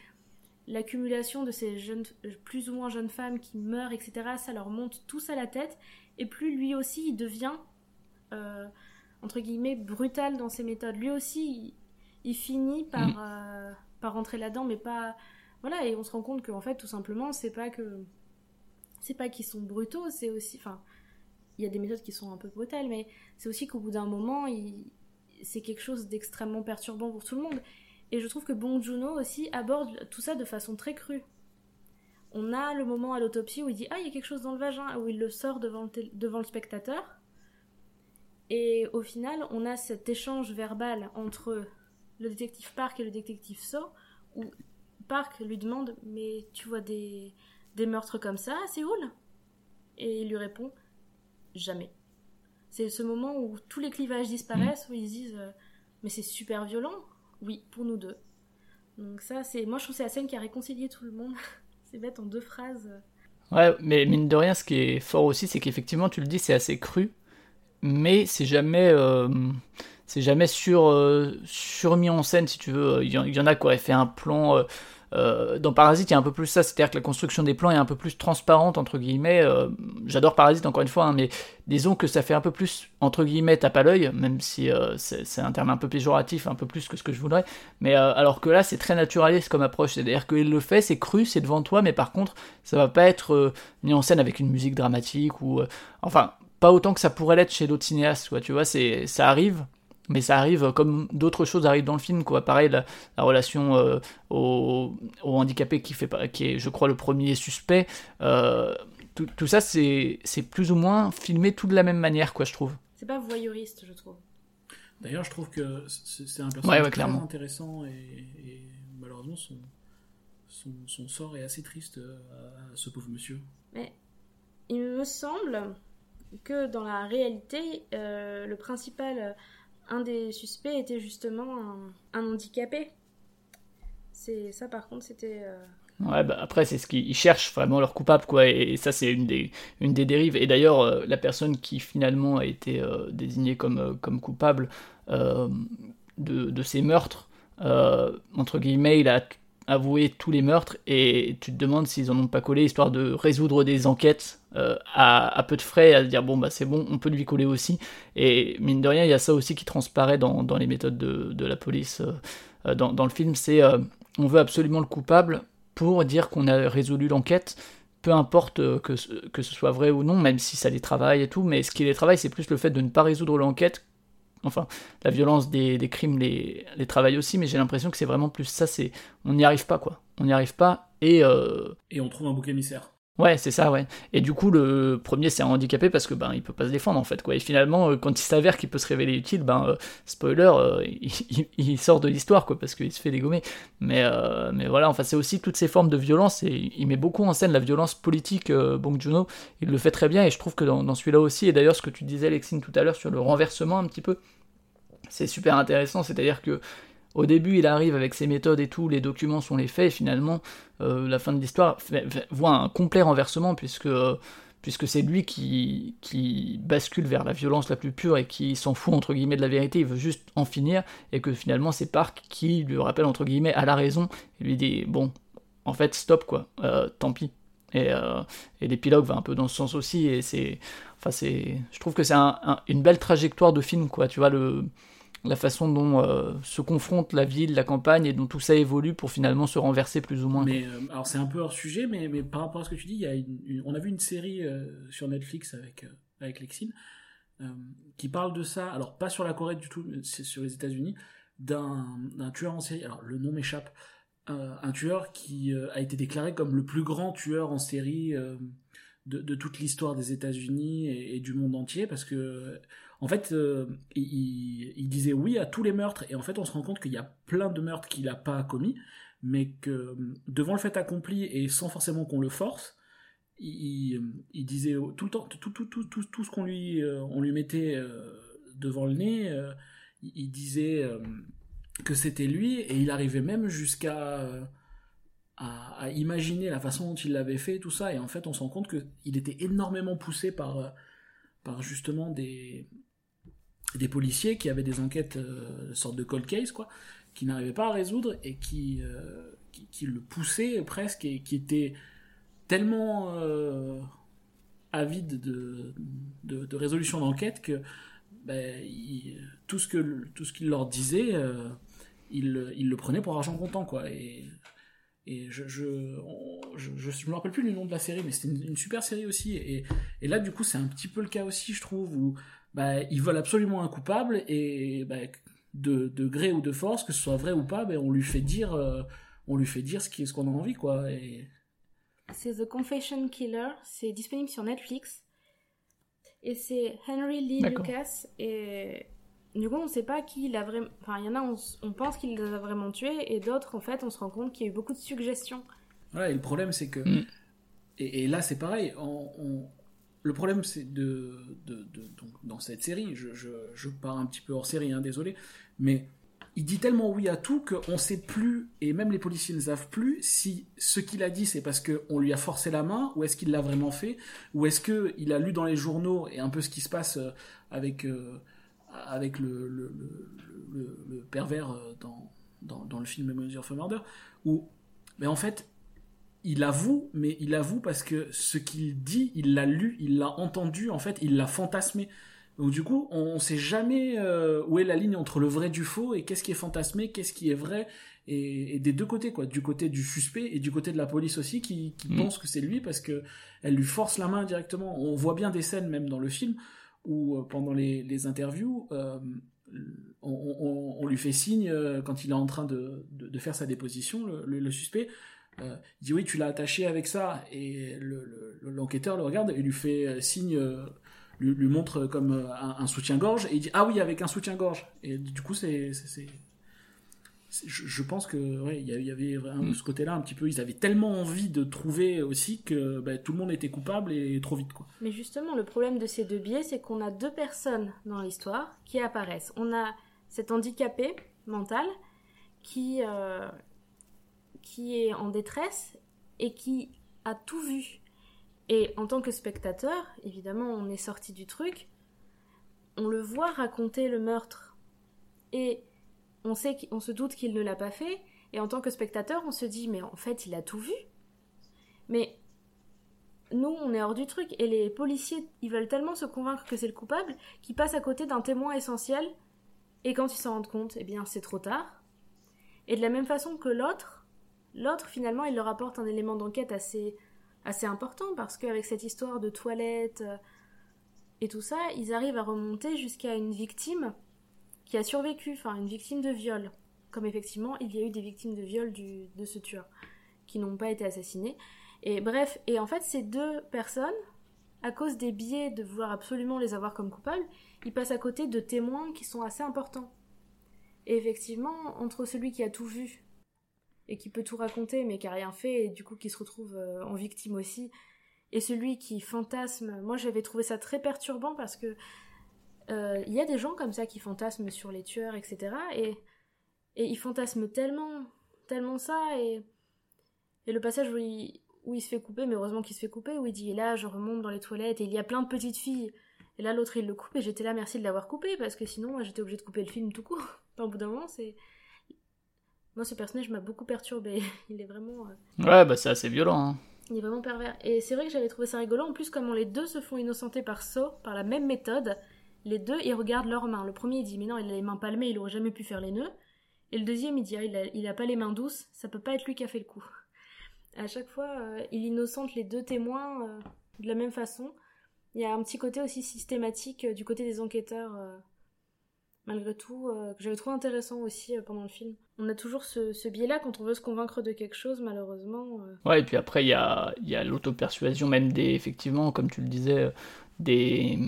l'accumulation de ces jeunes, plus ou moins jeunes femmes qui meurent, etc. Ça leur monte tous à la tête, et plus lui aussi il devient euh, entre guillemets brutal dans ses méthodes. Lui aussi, il, il finit par, Mm. euh, par rentrer là-dedans, mais pas. Voilà, et on se rend compte qu'en fait, tout simplement, c'est pas que. C'est pas qu'ils sont brutaux, c'est aussi. Enfin, il y a des méthodes qui sont un peu brutales, mais c'est aussi qu'au bout d'un moment, il- c'est quelque chose d'extrêmement perturbant pour tout le monde. Et je trouve que Bong Joon-ho aussi aborde tout ça de façon très crue. On a le moment à l'autopsie où il dit Ah, il y a quelque chose dans le vagin, où il le sort devant le, devant le spectateur. Et au final, on a cet échange verbal entre le détective Park et le détective So, où Park lui demande Mais tu vois des, des meurtres comme ça à Séoul? Et il lui répond Jamais. C'est ce moment où tous les clivages disparaissent, où ils se disent euh, Mais c'est super violent Oui, pour nous deux. Donc, ça, c'est. Moi, je trouve c'est la scène qui a réconcilié tout le monde. c'est bête en deux phrases. Ouais, mais mine de rien, ce qui est fort aussi, c'est qu'effectivement, tu le dis, c'est assez cru, mais c'est jamais, euh, c'est jamais sur, euh, surmis en scène, si tu veux. Il y, en- il y en a qui auraient fait un plan. Euh, dans Parasite, il y a un peu plus ça, c'est-à-dire que la construction des plans est un peu plus transparente, entre guillemets. euh, J'adore Parasite, encore une fois, hein, mais disons que ça fait un peu plus, entre guillemets, tape à l'œil, même si euh, c'est un terme un peu péjoratif, un peu plus que ce que je voudrais. Mais alors que là, c'est très naturaliste comme approche, c'est-à-dire qu'il le fait, c'est cru, c'est devant toi, mais par contre, ça va pas être mis en scène avec une musique dramatique ou. enfin, pas autant que ça pourrait l'être chez d'autres cinéastes, quoi, tu vois, ça arrive, mais ça arrive comme d'autres choses arrivent dans le film, quoi. Pareil, la, la relation euh, au, au handicapé qui, fait, pas- qui est, je crois, le premier suspect, euh, tout, tout ça, c'est, c'est plus ou moins filmé tout de la même manière, quoi, je trouve. C'est pas voyeuriste, je trouve. D'ailleurs, je trouve que c'est un personnage ouais, très intéressant et, et malheureusement son, son, son sort est assez triste euh, à ce pauvre monsieur. Mais il me semble que dans la réalité, euh, le principal, euh, un des suspects était justement un, handicapé. C'est ça, par contre, c'était. euh, Ouais, bah après, c'est ce qu'ils ils cherchent vraiment leur coupable, quoi, et, ça, c'est une des, une des dérives. Et d'ailleurs, euh, la personne qui finalement a été euh, désignée comme, comme coupable de, de ces meurtres, entre guillemets, il a avoué tous les meurtres, et tu te demandes s'ils en ont pas collé, histoire de résoudre des enquêtes euh, à, peu de frais, à dire, bon, bah c'est bon, on peut lui coller aussi. Et mine de rien, il y a ça aussi qui transparaît dans, les méthodes de, de la police euh, dans, le film, c'est euh, on veut absolument le coupable pour dire qu'on a résolu l'enquête, peu importe que, que ce soit vrai ou non, même si ça les travaille et tout, mais ce qui les travaille, c'est plus le fait de ne pas résoudre l'enquête. Enfin, la violence des, des crimes les, les travaille aussi, mais j'ai l'impression que c'est vraiment plus ça, c'est on n'y arrive pas, quoi. On n'y arrive pas, et euh, Et on trouve un bouc émissaire. Ouais, c'est ça, ouais. Et du coup, le premier, c'est un handicapé parce que ben il peut pas se défendre en fait, quoi. Et finalement, euh, quand il s'avère qu'il peut se révéler utile, ben euh, spoiler, euh, il, sort de l'histoire, quoi, parce qu'il se fait dégommer. Mais euh, mais voilà, enfin c'est aussi toutes ces formes de violence et il met beaucoup en scène la violence politique. Bong Joon-ho, il le fait très bien et je trouve que dans, dans celui-là aussi. Et d'ailleurs, ce que tu disais, Lexine, tout à l'heure sur le renversement un petit peu, c'est super intéressant. C'est-à-dire que au début, il arrive avec ses méthodes et tout, les documents sont les faits, et finalement, euh, la fin de l'histoire voit un complet renversement, puisque, c'est lui qui, bascule vers la violence la plus pure et qui s'en fout, entre guillemets, de la vérité, il veut juste en finir, et que finalement, c'est Park qui lui rappelle, entre guillemets, à la raison, et lui dit, bon, en fait, stop, quoi, euh, tant pis. Et, euh, et l'épilogue va un peu dans ce sens aussi, et c'est... Enfin, c'est... Je trouve que c'est un- un- une belle trajectoire de film, quoi, tu vois, le la façon dont euh, se confronte la ville, la campagne, et dont tout ça évolue pour finalement se renverser plus ou moins. Mais euh, alors c'est un peu hors sujet, mais, mais par rapport à ce que tu dis, on a vu une série euh, sur Netflix avec, avec Lexine qui parle de ça. Alors pas sur la Corée du tout, c'est sur les États-Unis, d'un tueur en série. Alors le nom m'échappe. Un tueur qui a été déclaré comme le plus grand tueur en série de, toute l'histoire des États-Unis et du monde entier parce que en fait euh, il, disait oui à tous les meurtres et en fait on se rend compte qu'il y a plein de meurtres qu'il n'a pas commis mais que devant le fait accompli et sans forcément qu'on le force il, il- disait tout le temps tout tout tout tout, tout ce qu'on lui euh, on lui mettait euh, devant le nez euh, il, disait euh, que c'était lui et il arrivait même jusqu'à euh, imaginer la façon dont il l'avait fait tout ça et en fait on se rend compte que il était énormément poussé par euh, par justement des des policiers qui avaient des enquêtes euh, sorte de cold case quoi qui n'arrivaient pas à résoudre et qui, euh, qui qui le poussaient presque et qui étaient tellement euh, avides de, de, résolution d'enquête que ben, tout ce que tout ce qu'il leur disait euh, il le prenaient pour argent comptant quoi et je je, on- je je je me rappelle plus du nom de la série mais c'était une, une super série aussi et, et là du coup c'est un petit peu le cas aussi je trouve où bah, ils veulent absolument un coupable et bah, de, de gré ou de force que ce soit vrai ou pas ben on lui fait dire euh, on lui fait dire ce qui ce qu'on a envie quoi et C'est The Confession Killer, c'est disponible sur Netflix. Et c'est Henry Lee. Lucas. Et du coup, on sait pas qui il a vraiment. Enfin, il y en a, on, pense qu'il les a vraiment tués. Et d'autres, en fait, on se rend compte qu'il y a eu beaucoup de suggestions. Voilà, et le problème, c'est que. Mm. Et, et là, c'est pareil. on- on- Le problème, c'est de, de, de- donc, dans cette série, je, je, je pars un petit peu hors série, hein, désolé, mais il dit tellement oui à tout qu'on sait plus, et même les policiers ne savent plus, si ce qu'il a dit, c'est parce qu'on lui a forcé la main, ou est-ce qu'il l'a vraiment fait, ou est-ce qu'il a lu dans les journaux, et un peu ce qui se passe euh, avec, euh, avec le, le, le, le- le pervers euh, dans, dans, dans le film Memories of a Murder, où, mais en fait, il avoue, mais il avoue parce que ce qu'il dit, il l'a lu, il l'a entendu, en fait, il l'a fantasmé. Donc du coup, on ne sait jamais euh, où est la ligne entre le vrai du faux, et qu'est-ce qui est fantasmé, qu'est-ce qui est vrai, et, et des deux côtés, quoi, du côté du suspect et du côté de la police aussi, qui, qui Mm. pense que c'est lui parce que elle lui force la main directement. On voit bien des scènes même dans le film où euh, pendant les, les interviews, euh, on, on- lui fait signe euh, quand il est en train de, de- faire sa déposition, le, le- suspect. il dit oui, tu l'as attaché avec ça, et le- le- l'enquêteur le, regarde et lui fait signe, lui, montre comme un, soutien-gorge, et il dit ah oui, avec un soutien-gorge. Et du coup, c'est- je, je pense que ouais, il y avait vraiment de ce côté-là un petit peu. Ils avaient tellement envie de trouver aussi que bah, tout le monde était coupable et trop vite quoi. Mais justement, le problème de ces deux biais, c'est qu'on a deux personnes dans l'histoire qui apparaissent. On a cet handicapé mental qui, euh, qui est en détresse et qui a tout vu. Et en tant que spectateur, évidemment, on est sorti du truc, on le voit raconter le meurtre. Et on, se doute qu'il ne l'a pas fait, et en tant que spectateur, on se dit, mais en fait, il a tout vu. Mais nous, on est hors du truc, et les policiers, ils veulent tellement se convaincre que c'est le coupable, qu'ils passent à côté d'un témoin essentiel, et quand ils s'en rendent compte, eh bien, c'est trop tard. Et de la même façon que l'autre, l'autre, finalement, il leur apporte un élément d'enquête assez, assez important, parce qu'avec cette histoire de toilette euh, et tout ça, ils arrivent à remonter jusqu'à une victime qui a survécu, enfin, une victime de viol. Comme effectivement, il y a eu des victimes de viol de ce tueur, qui n'ont pas été assassinées. Et bref, et en fait, ces deux personnes, à cause des biais de vouloir absolument les avoir comme coupables, ils passent à côté de témoins qui sont assez importants. Et effectivement, entre celui qui a tout vu et qui peut tout raconter mais qui a rien fait et du coup qui se retrouve euh, en victime aussi, et celui qui fantasme, moi j'avais trouvé ça très perturbant parce que euh, il y a des gens comme ça qui fantasment sur les tueurs, etc. Et, et ils fantasment tellement, tellement ça et, et le passage où il, où il se fait couper, mais heureusement qu'il se fait couper, où il dit, et là, je remonte dans les toilettes, et il y a plein de petites filles. Et là, l'autre, il le coupe, et j'étais là, merci de l'avoir coupé, parce que sinon, j'étais obligée de couper le film tout court. Enfin, au bout d'un moment, c'est... Moi, ce personnage m'a beaucoup perturbé. Il est vraiment... euh, Ouais, bah c'est assez violent. hein. Il est vraiment pervers. Et c'est vrai que j'avais trouvé ça rigolo. En plus, comment les deux se font innocenter par Saw, par la même méthode, les deux, ils regardent leurs mains. Le premier, il dit, mais non, il a les mains palmées, il aurait jamais pu faire les nœuds. Et le deuxième, il dit, ah, il, a, pas les mains douces, ça peut pas être lui qui a fait le coup. À chaque fois, euh, il innocente les deux témoins euh, de la même façon. Il y a un petit côté aussi systématique euh, du côté des enquêteurs, malgré tout, euh, que j'avais trouvé intéressant aussi euh, pendant le film. On a toujours ce, ce biais-là quand on veut se convaincre de quelque chose, malheureusement. euh, Ouais, et puis après, il y a, y a l'auto-persuasion, même des, effectivement, comme tu le disais, des,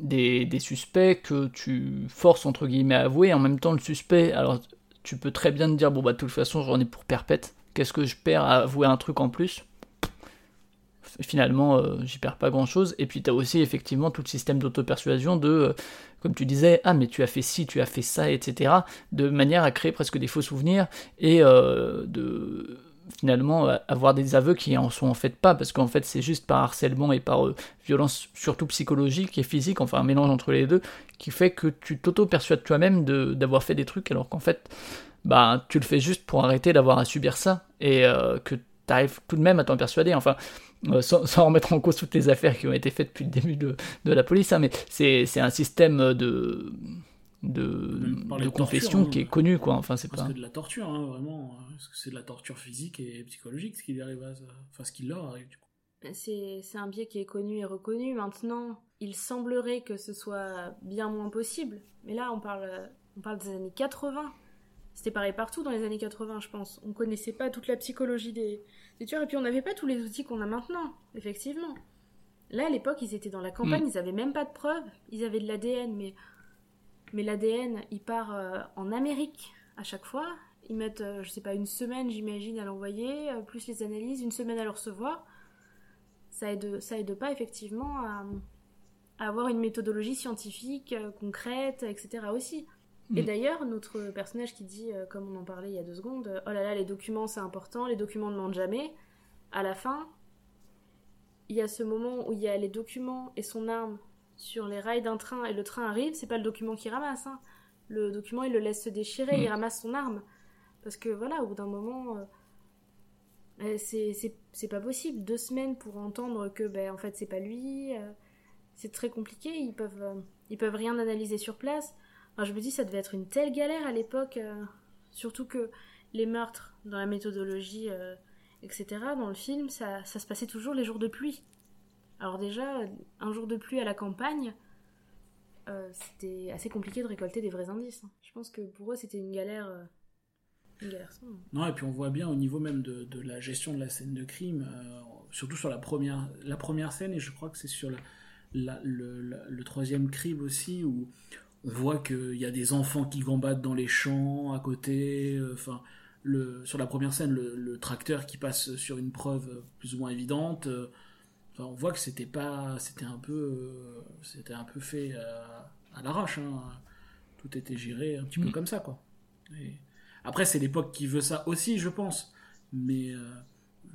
des, des suspects que tu forces, entre guillemets, à avouer. En même temps, le suspect, alors tu peux très bien te dire, bon, bah, de toute façon, j'en ai pour perpète. Qu'est-ce que je perds à avouer un truc en plus? Finalement, euh, j'y perds pas grand-chose. Et puis, tu as aussi, effectivement, tout le système d'auto-persuasion de, euh, comme tu disais, ah, mais tu as fait ci, tu as fait ça, etc. De manière à créer presque des faux souvenirs et euh, de finalement avoir des aveux qui en sont en fait pas parce qu'en fait c'est juste par harcèlement et par violence surtout psychologique et physique enfin un mélange entre les deux qui fait que tu t'auto-persuades toi-même d'avoir fait des trucs alors qu'en fait bah tu le fais juste pour arrêter d'avoir à subir ça et que tu arrives tout de même à t'en persuader enfin sans, sans remettre en cause toutes les affaires qui ont été faites depuis le début de, de la police hein, mais c'est un système de torture, confession hein. qui est connu quoi enfin c'est pas que de la torture, hein, vraiment. euh, Parce que c'est de la torture physique et psychologique ce qui lui arrive à... Enfin, ce qui leur arrive, du coup. C'est c'est un biais qui est connu et reconnu. Maintenant, il semblerait que ce soit bien moins possible. Mais là, on parle, on parle des années 80. C'était pareil partout dans les années 80, je pense. On connaissait pas toute la psychologie des tueurs et puis on n'avait pas tous les outils qu'on a maintenant, effectivement. Là, à l'époque, ils étaient dans la campagne, ils avaient même pas de preuves. Ils avaient de l'ADN, mais, mais l'ADN, il part euh, en Amérique à chaque fois. Ils mettent, euh, je sais pas, une semaine, j'imagine, à l'envoyer, euh, plus les analyses, une semaine à le recevoir. Ça aide, ça aide pas, effectivement, à, à avoir une méthodologie scientifique, euh, concrète, etc. aussi. Et Mm. d'ailleurs, notre personnage qui dit, euh, comme on en parlait il y a deux secondes, euh, oh là là, les documents c'est important, les documents ne mentent jamais. À la fin, il y a ce moment où il y a les documents et son arme sur les rails d'un train et le train arrive, c'est pas le document qui ramasse. hein. Le document, il le laisse se déchirer, Mm. il ramasse son arme. Parce que voilà, au bout d'un moment, euh, euh, c'est- pas possible. Deux semaines pour entendre que, ben, en fait, c'est pas lui. euh, c'est très compliqué, ils peuvent, euh, ils peuvent rien analyser sur place. Enfin, je me dis, ça devait être une telle galère à l'époque, euh, surtout que les meurtres dans la méthodologie, euh, etc., dans le film, ça, ça se passait toujours les jours de pluie. Alors déjà, un jour de pluie à la campagne, euh, c'était assez compliqué de récolter des vrais indices. hein. Je pense que pour eux, c'était une galère, une galère. Non, et puis on voit bien au niveau même de, la gestion de la scène de crime, surtout sur la première, la première scène, et je crois que c'est sur la, le, le troisième crime aussi, où on voit qu'il y a des enfants qui gambadent dans les champs à côté, euh, enfin, le, sur la première scène, le, le tracteur qui passe sur une preuve plus ou moins évidente, euh, enfin, on voit que c'était pas, c'était un peu, euh, c'était un peu fait à, à l'arrache, hein. tout était géré un petit peu Mm. comme ça, quoi. Et, après, c'est l'époque qui veut ça aussi, je pense. Mais euh,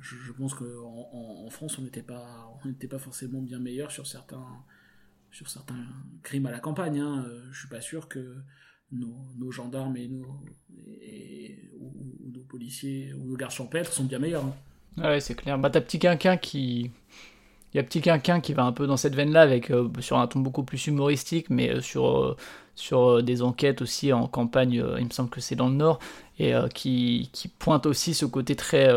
je, je pense qu'en en, en France, on n'était pas, on n'était pas forcément bien meilleur sur certains, sur certains crimes à la campagne. Hein. Euh, Je suis pas sûr que nos, nos gendarmes et nos, ou, nos policiers ou nos gardes champêtres sont bien meilleurs. hein. Ouais, c'est clair. Bah, t'as Petit Quinquin qui. Il y a Petit Quinquin qui va un peu dans cette veine-là, avec euh, sur un ton beaucoup plus humoristique, mais euh, sur, sur des enquêtes aussi en campagne, il me semble que c'est dans le Nord, et qui, qui pointe aussi ce côté très,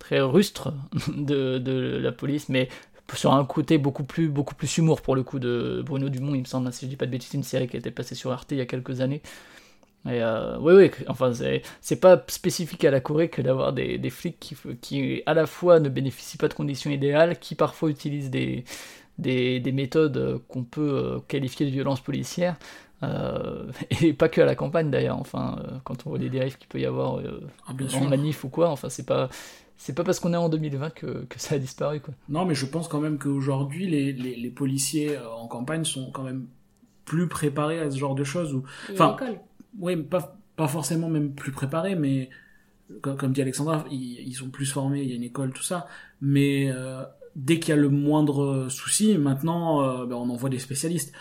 très rustre de, de la police, mais sur un côté beaucoup plus, beaucoup plus humour pour le coup de Bruno Dumont, il me semble, si je dis pas de bêtises, une série qui a été passée sur Arte il y a quelques années. Et euh, oui, oui, enfin, c'est, pas spécifique à la Corée que d'avoir des, des flics qui, qui, à la fois, ne bénéficient pas de conditions idéales, qui parfois utilisent des, des, des méthodes qu'on peut euh, qualifier de violence policière, euh, et pas que à la campagne d'ailleurs, enfin, euh, quand on voit les dérives qu'il peut y avoir euh, Ah, en manif ou quoi, enfin, c'est pas. C'est pas parce qu'on est en 2020 que, que ça a disparu, quoi. Non, mais je pense quand même qu'aujourd'hui, les, les, les policiers euh, en campagne sont quand même plus préparés à ce genre de choses. Enfin. Oui, pas, pas forcément même plus préparés, mais comme, comme dit Alexandra, ils, ils sont plus formés, il y a une école, tout ça. Mais euh, dès qu'il y a le moindre souci, maintenant, euh, ben, on envoie des spécialistes.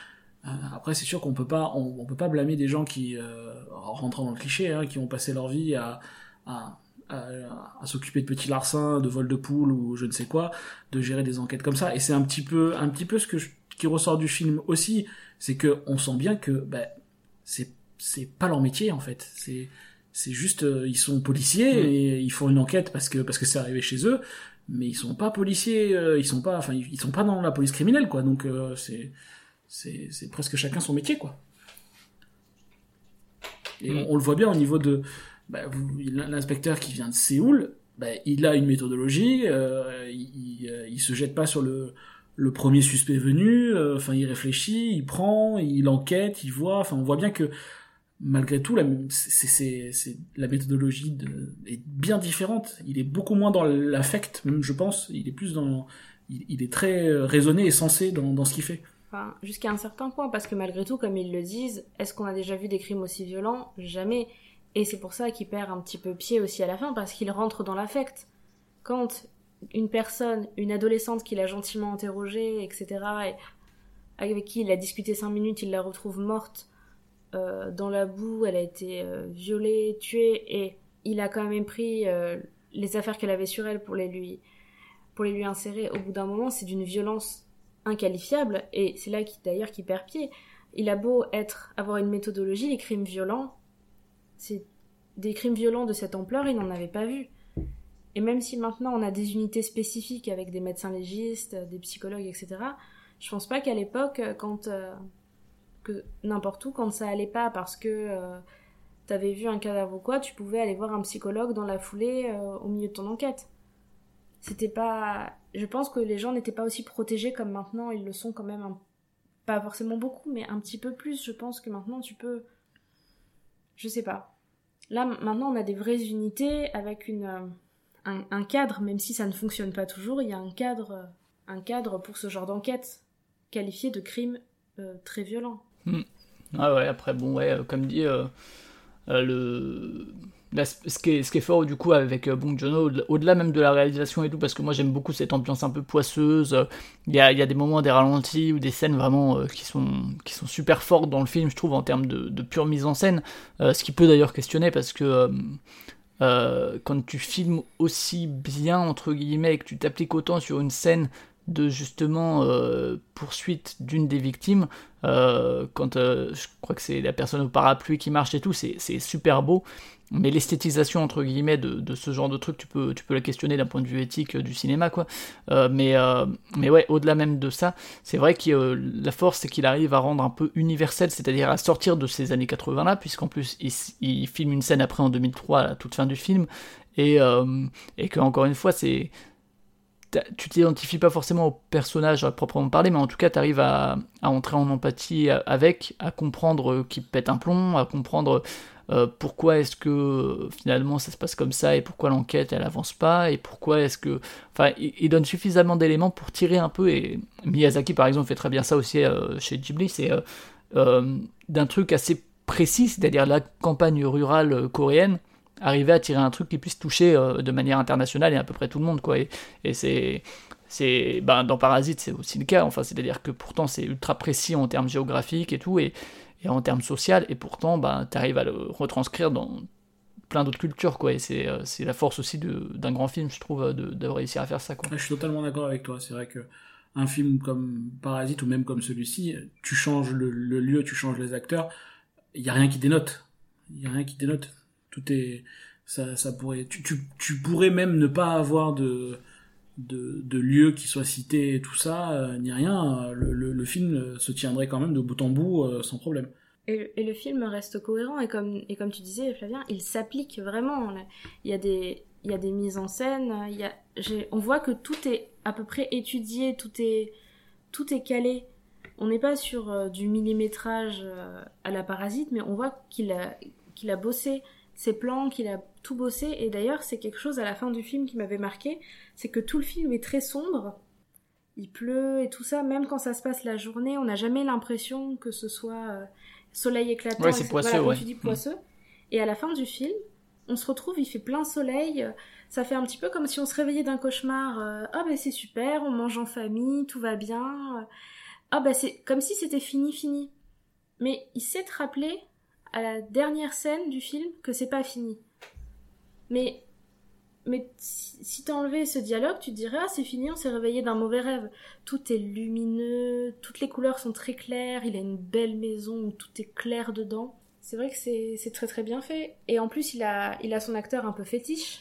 Euh, après, c'est sûr qu'on peut pas, on, on peut pas blâmer des gens qui, euh, rentrant dans le cliché, hein, qui ont passé leur vie à, à, à, à s'occuper de petits larcins, de vols de poules ou je ne sais quoi, de gérer des enquêtes comme ça. Et c'est un petit peu, un petit peu ce que je- qui ressort du film aussi, c'est que on sent bien que ben, c'est c'est pas leur métier en fait. C'est c'est juste euh, ils sont policiers Mm. et ils font une enquête parce que parce que c'est arrivé chez eux, mais ils sont pas policiers, euh, ils sont pas enfin ils, ils sont pas dans la police criminelle quoi. Donc euh, c'est c'est c'est presque chacun son métier quoi. Et Mm. on, on le voit bien au niveau de bah, l'inspecteur qui vient de Séoul, bah, il a une méthodologie, euh, il, il, euh, il se jette pas sur le premier suspect venu, euh, enfin il réfléchit, il prend, il enquête, il voit, enfin on voit bien que malgré tout la, la méthodologie est bien différente. Il est beaucoup moins dans l'affect, même je pense, il est plus dans, il, est très raisonné et sensé dans, ce qu'il fait. Jusqu'à un certain point, parce que malgré tout, comme ils le disent, est-ce qu'on a déjà vu des crimes aussi violents? Jamais. Et c'est pour ça qu'il perd un petit peu pied aussi à la fin, parce qu'il rentre dans l'affect. Quand une personne, une adolescente qu'il a gentiment interrogée, etc., et avec qui il a discuté cinq minutes, il la retrouve morte euh, dans la boue, elle a été euh, violée, tuée, et il a quand même pris euh, les affaires qu'elle avait sur elle pour les lui, pour les lui insérer. Au bout d'un moment, c'est d'une violence inqualifiable, et c'est là d'ailleurs qu'il perd pied. Il a beau être, avoir une méthodologie, les crimes violents, c'est des crimes violents de cette ampleur, il n'en avait pas vu. Et même si maintenant on a des unités spécifiques avec des médecins légistes, des psychologues, etc., je pense pas qu'à l'époque, quand euh, que n'importe où, quand ça allait pas parce que euh, t'avais vu un cadavre ou quoi, tu pouvais aller voir un psychologue dans la foulée euh, au milieu de ton enquête. c'était pas. Je pense que les gens n'étaient pas aussi protégés comme maintenant. Ils le sont quand même, pas forcément beaucoup, mais un petit peu plus. Je pense que maintenant tu peux. Je sais pas. Là, maintenant, on a des vraies unités avec une, euh, un, cadre, même si ça ne fonctionne pas toujours. Il y a un cadre, euh, un cadre pour ce genre d'enquête qualifié de crime euh, très violent. Ah ouais, après, bon, ouais, comme dit, le... là, ce, qui est, ce qui est fort du coup avec euh, Bong Joon-ho, au-delà- même de la réalisation et tout, parce que moi j'aime beaucoup cette ambiance un peu poisseuse, euh, il y, a, y a des moments, des ralentis ou des scènes vraiment euh, qui, sont, qui sont super fortes dans le film, je trouve, en termes de, pure mise en scène, ce qui peut d'ailleurs questionner parce que quand tu filmes aussi bien, entre guillemets, et que tu t'appliques autant sur une scène de justement poursuite d'une des victimes, quand je crois que c'est la personne au parapluie qui marche et tout, c'est super beau. Mais l'esthétisation entre guillemets de, ce genre de truc, tu peux, tu peux la questionner d'un point de vue éthique euh, du cinéma, quoi. Euh, mais, euh, mais ouais, au-delà même de ça, c'est vrai que la force, c'est qu'il arrive à rendre un peu universel, c'est-à-dire à sortir de ces années 80 là, puisqu'en plus il, il filme une scène après en 2003 à la toute fin du film, et, et que encore une fois, c'est tu t'identifies pas forcément au personnage à proprement parler, mais en tout cas, tu arrives à, entrer en empathie avec, à comprendre euh, qu'il pète un plomb, à comprendre euh, pourquoi est-ce que euh, finalement ça se passe comme ça et pourquoi l'enquête elle avance pas et pourquoi est-ce que. Enfin, il, donne suffisamment d'éléments pour tirer un peu, et Miyazaki par exemple fait très bien ça aussi euh, chez Ghibli, c'est euh, euh, d'un truc assez précis, c'est-à-dire la campagne rurale euh, coréenne arriver à tirer un truc qui puisse toucher euh, de manière internationale et à peu près tout le monde quoi et, c'est c'est ben, dans Parasite c'est aussi le cas enfin c'est à dire que pourtant c'est ultra précis en termes géographiques et tout et, et en termes social et pourtant ben tu arrives à le retranscrire dans plein d'autres cultures quoi et c'est euh, c'est la force aussi d'un grand film je trouve de, de réussir à faire ça quoi je suis totalement d'accord avec toi. C'est vrai que un film comme Parasite ou même comme celui-ci, tu changes le, le lieu, tu changes les acteurs, il y a rien qui dénote. Il y a rien qui dénote. Tout est ça, ça pourrait. Tu, tu, tu pourrais même ne pas avoir de de, de lieu qui soit cité et tout ça, euh, ni rien. Le, le, film se tiendrait quand même de bout en bout euh, sans problème. Et, le film reste cohérent et comme, et comme tu disais Flavien, il s'applique vraiment. Il y a des, il y a des mises en scène, il y a, on voit que tout est à peu près étudié, tout est, tout est calé. On n'est pas sur euh, du millimétrage euh, à la parasite, mais on voit qu'il a, qu'il a bossé ses plans, qu'il a tout bossé. Et d'ailleurs, c'est quelque chose à la fin du film qui m'avait marqué, c'est que tout le film est très sombre. Il pleut et tout ça, même quand ça se passe la journée, on n'a jamais l'impression que ce soit euh, soleil éclatant. Ouais, c'est poisseux, Voilà, ouais. tu dis poisseux. Et à la fin du film, on se retrouve, il fait plein soleil. Ça fait un petit peu comme si on se réveillait d'un cauchemar. euh, Ah ben c'est super, on mange en famille, tout va bien. Ah ben c'est comme si c'était fini, fini. Mais il sait te rappeler à la dernière scène du film que c'est pas fini. Mais mais si, t'enlevais ce dialogue, tu te dirais ah c'est fini, on s'est réveillé d'un mauvais rêve. Tout est lumineux, toutes les couleurs sont très claires, il a une belle maison où tout est clair dedans. C'est vrai que c'est très très bien fait. Et en plus il a il a son acteur un peu fétiche,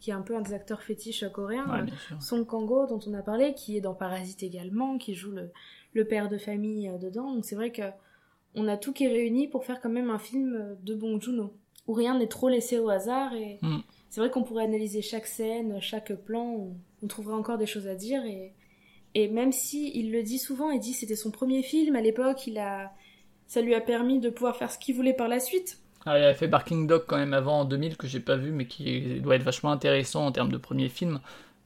qui est un peu un des acteurs fétiches coréens. ouais, sûr Song Kang-ho dont on a parlé, qui est dans Parasite également, qui joue le, le père de famille euh, dedans. Donc c'est vrai que on a tout qui est réuni pour faire quand même un film euh, de Bong Joon-ho, où rien n'est trop laissé au hasard. Et Mm. c'est vrai qu'on pourrait analyser chaque scène, chaque plan, on, on trouverait encore des choses à dire. Et, et même si il le dit souvent, il dit que c'était son premier film à l'époque, il a, ça lui a permis de pouvoir faire ce qu'il voulait par la suite. Ah, il avait fait Barking Dog quand même avant en 2000 que j'ai pas vu mais qui doit être vachement intéressant en termes de premier film.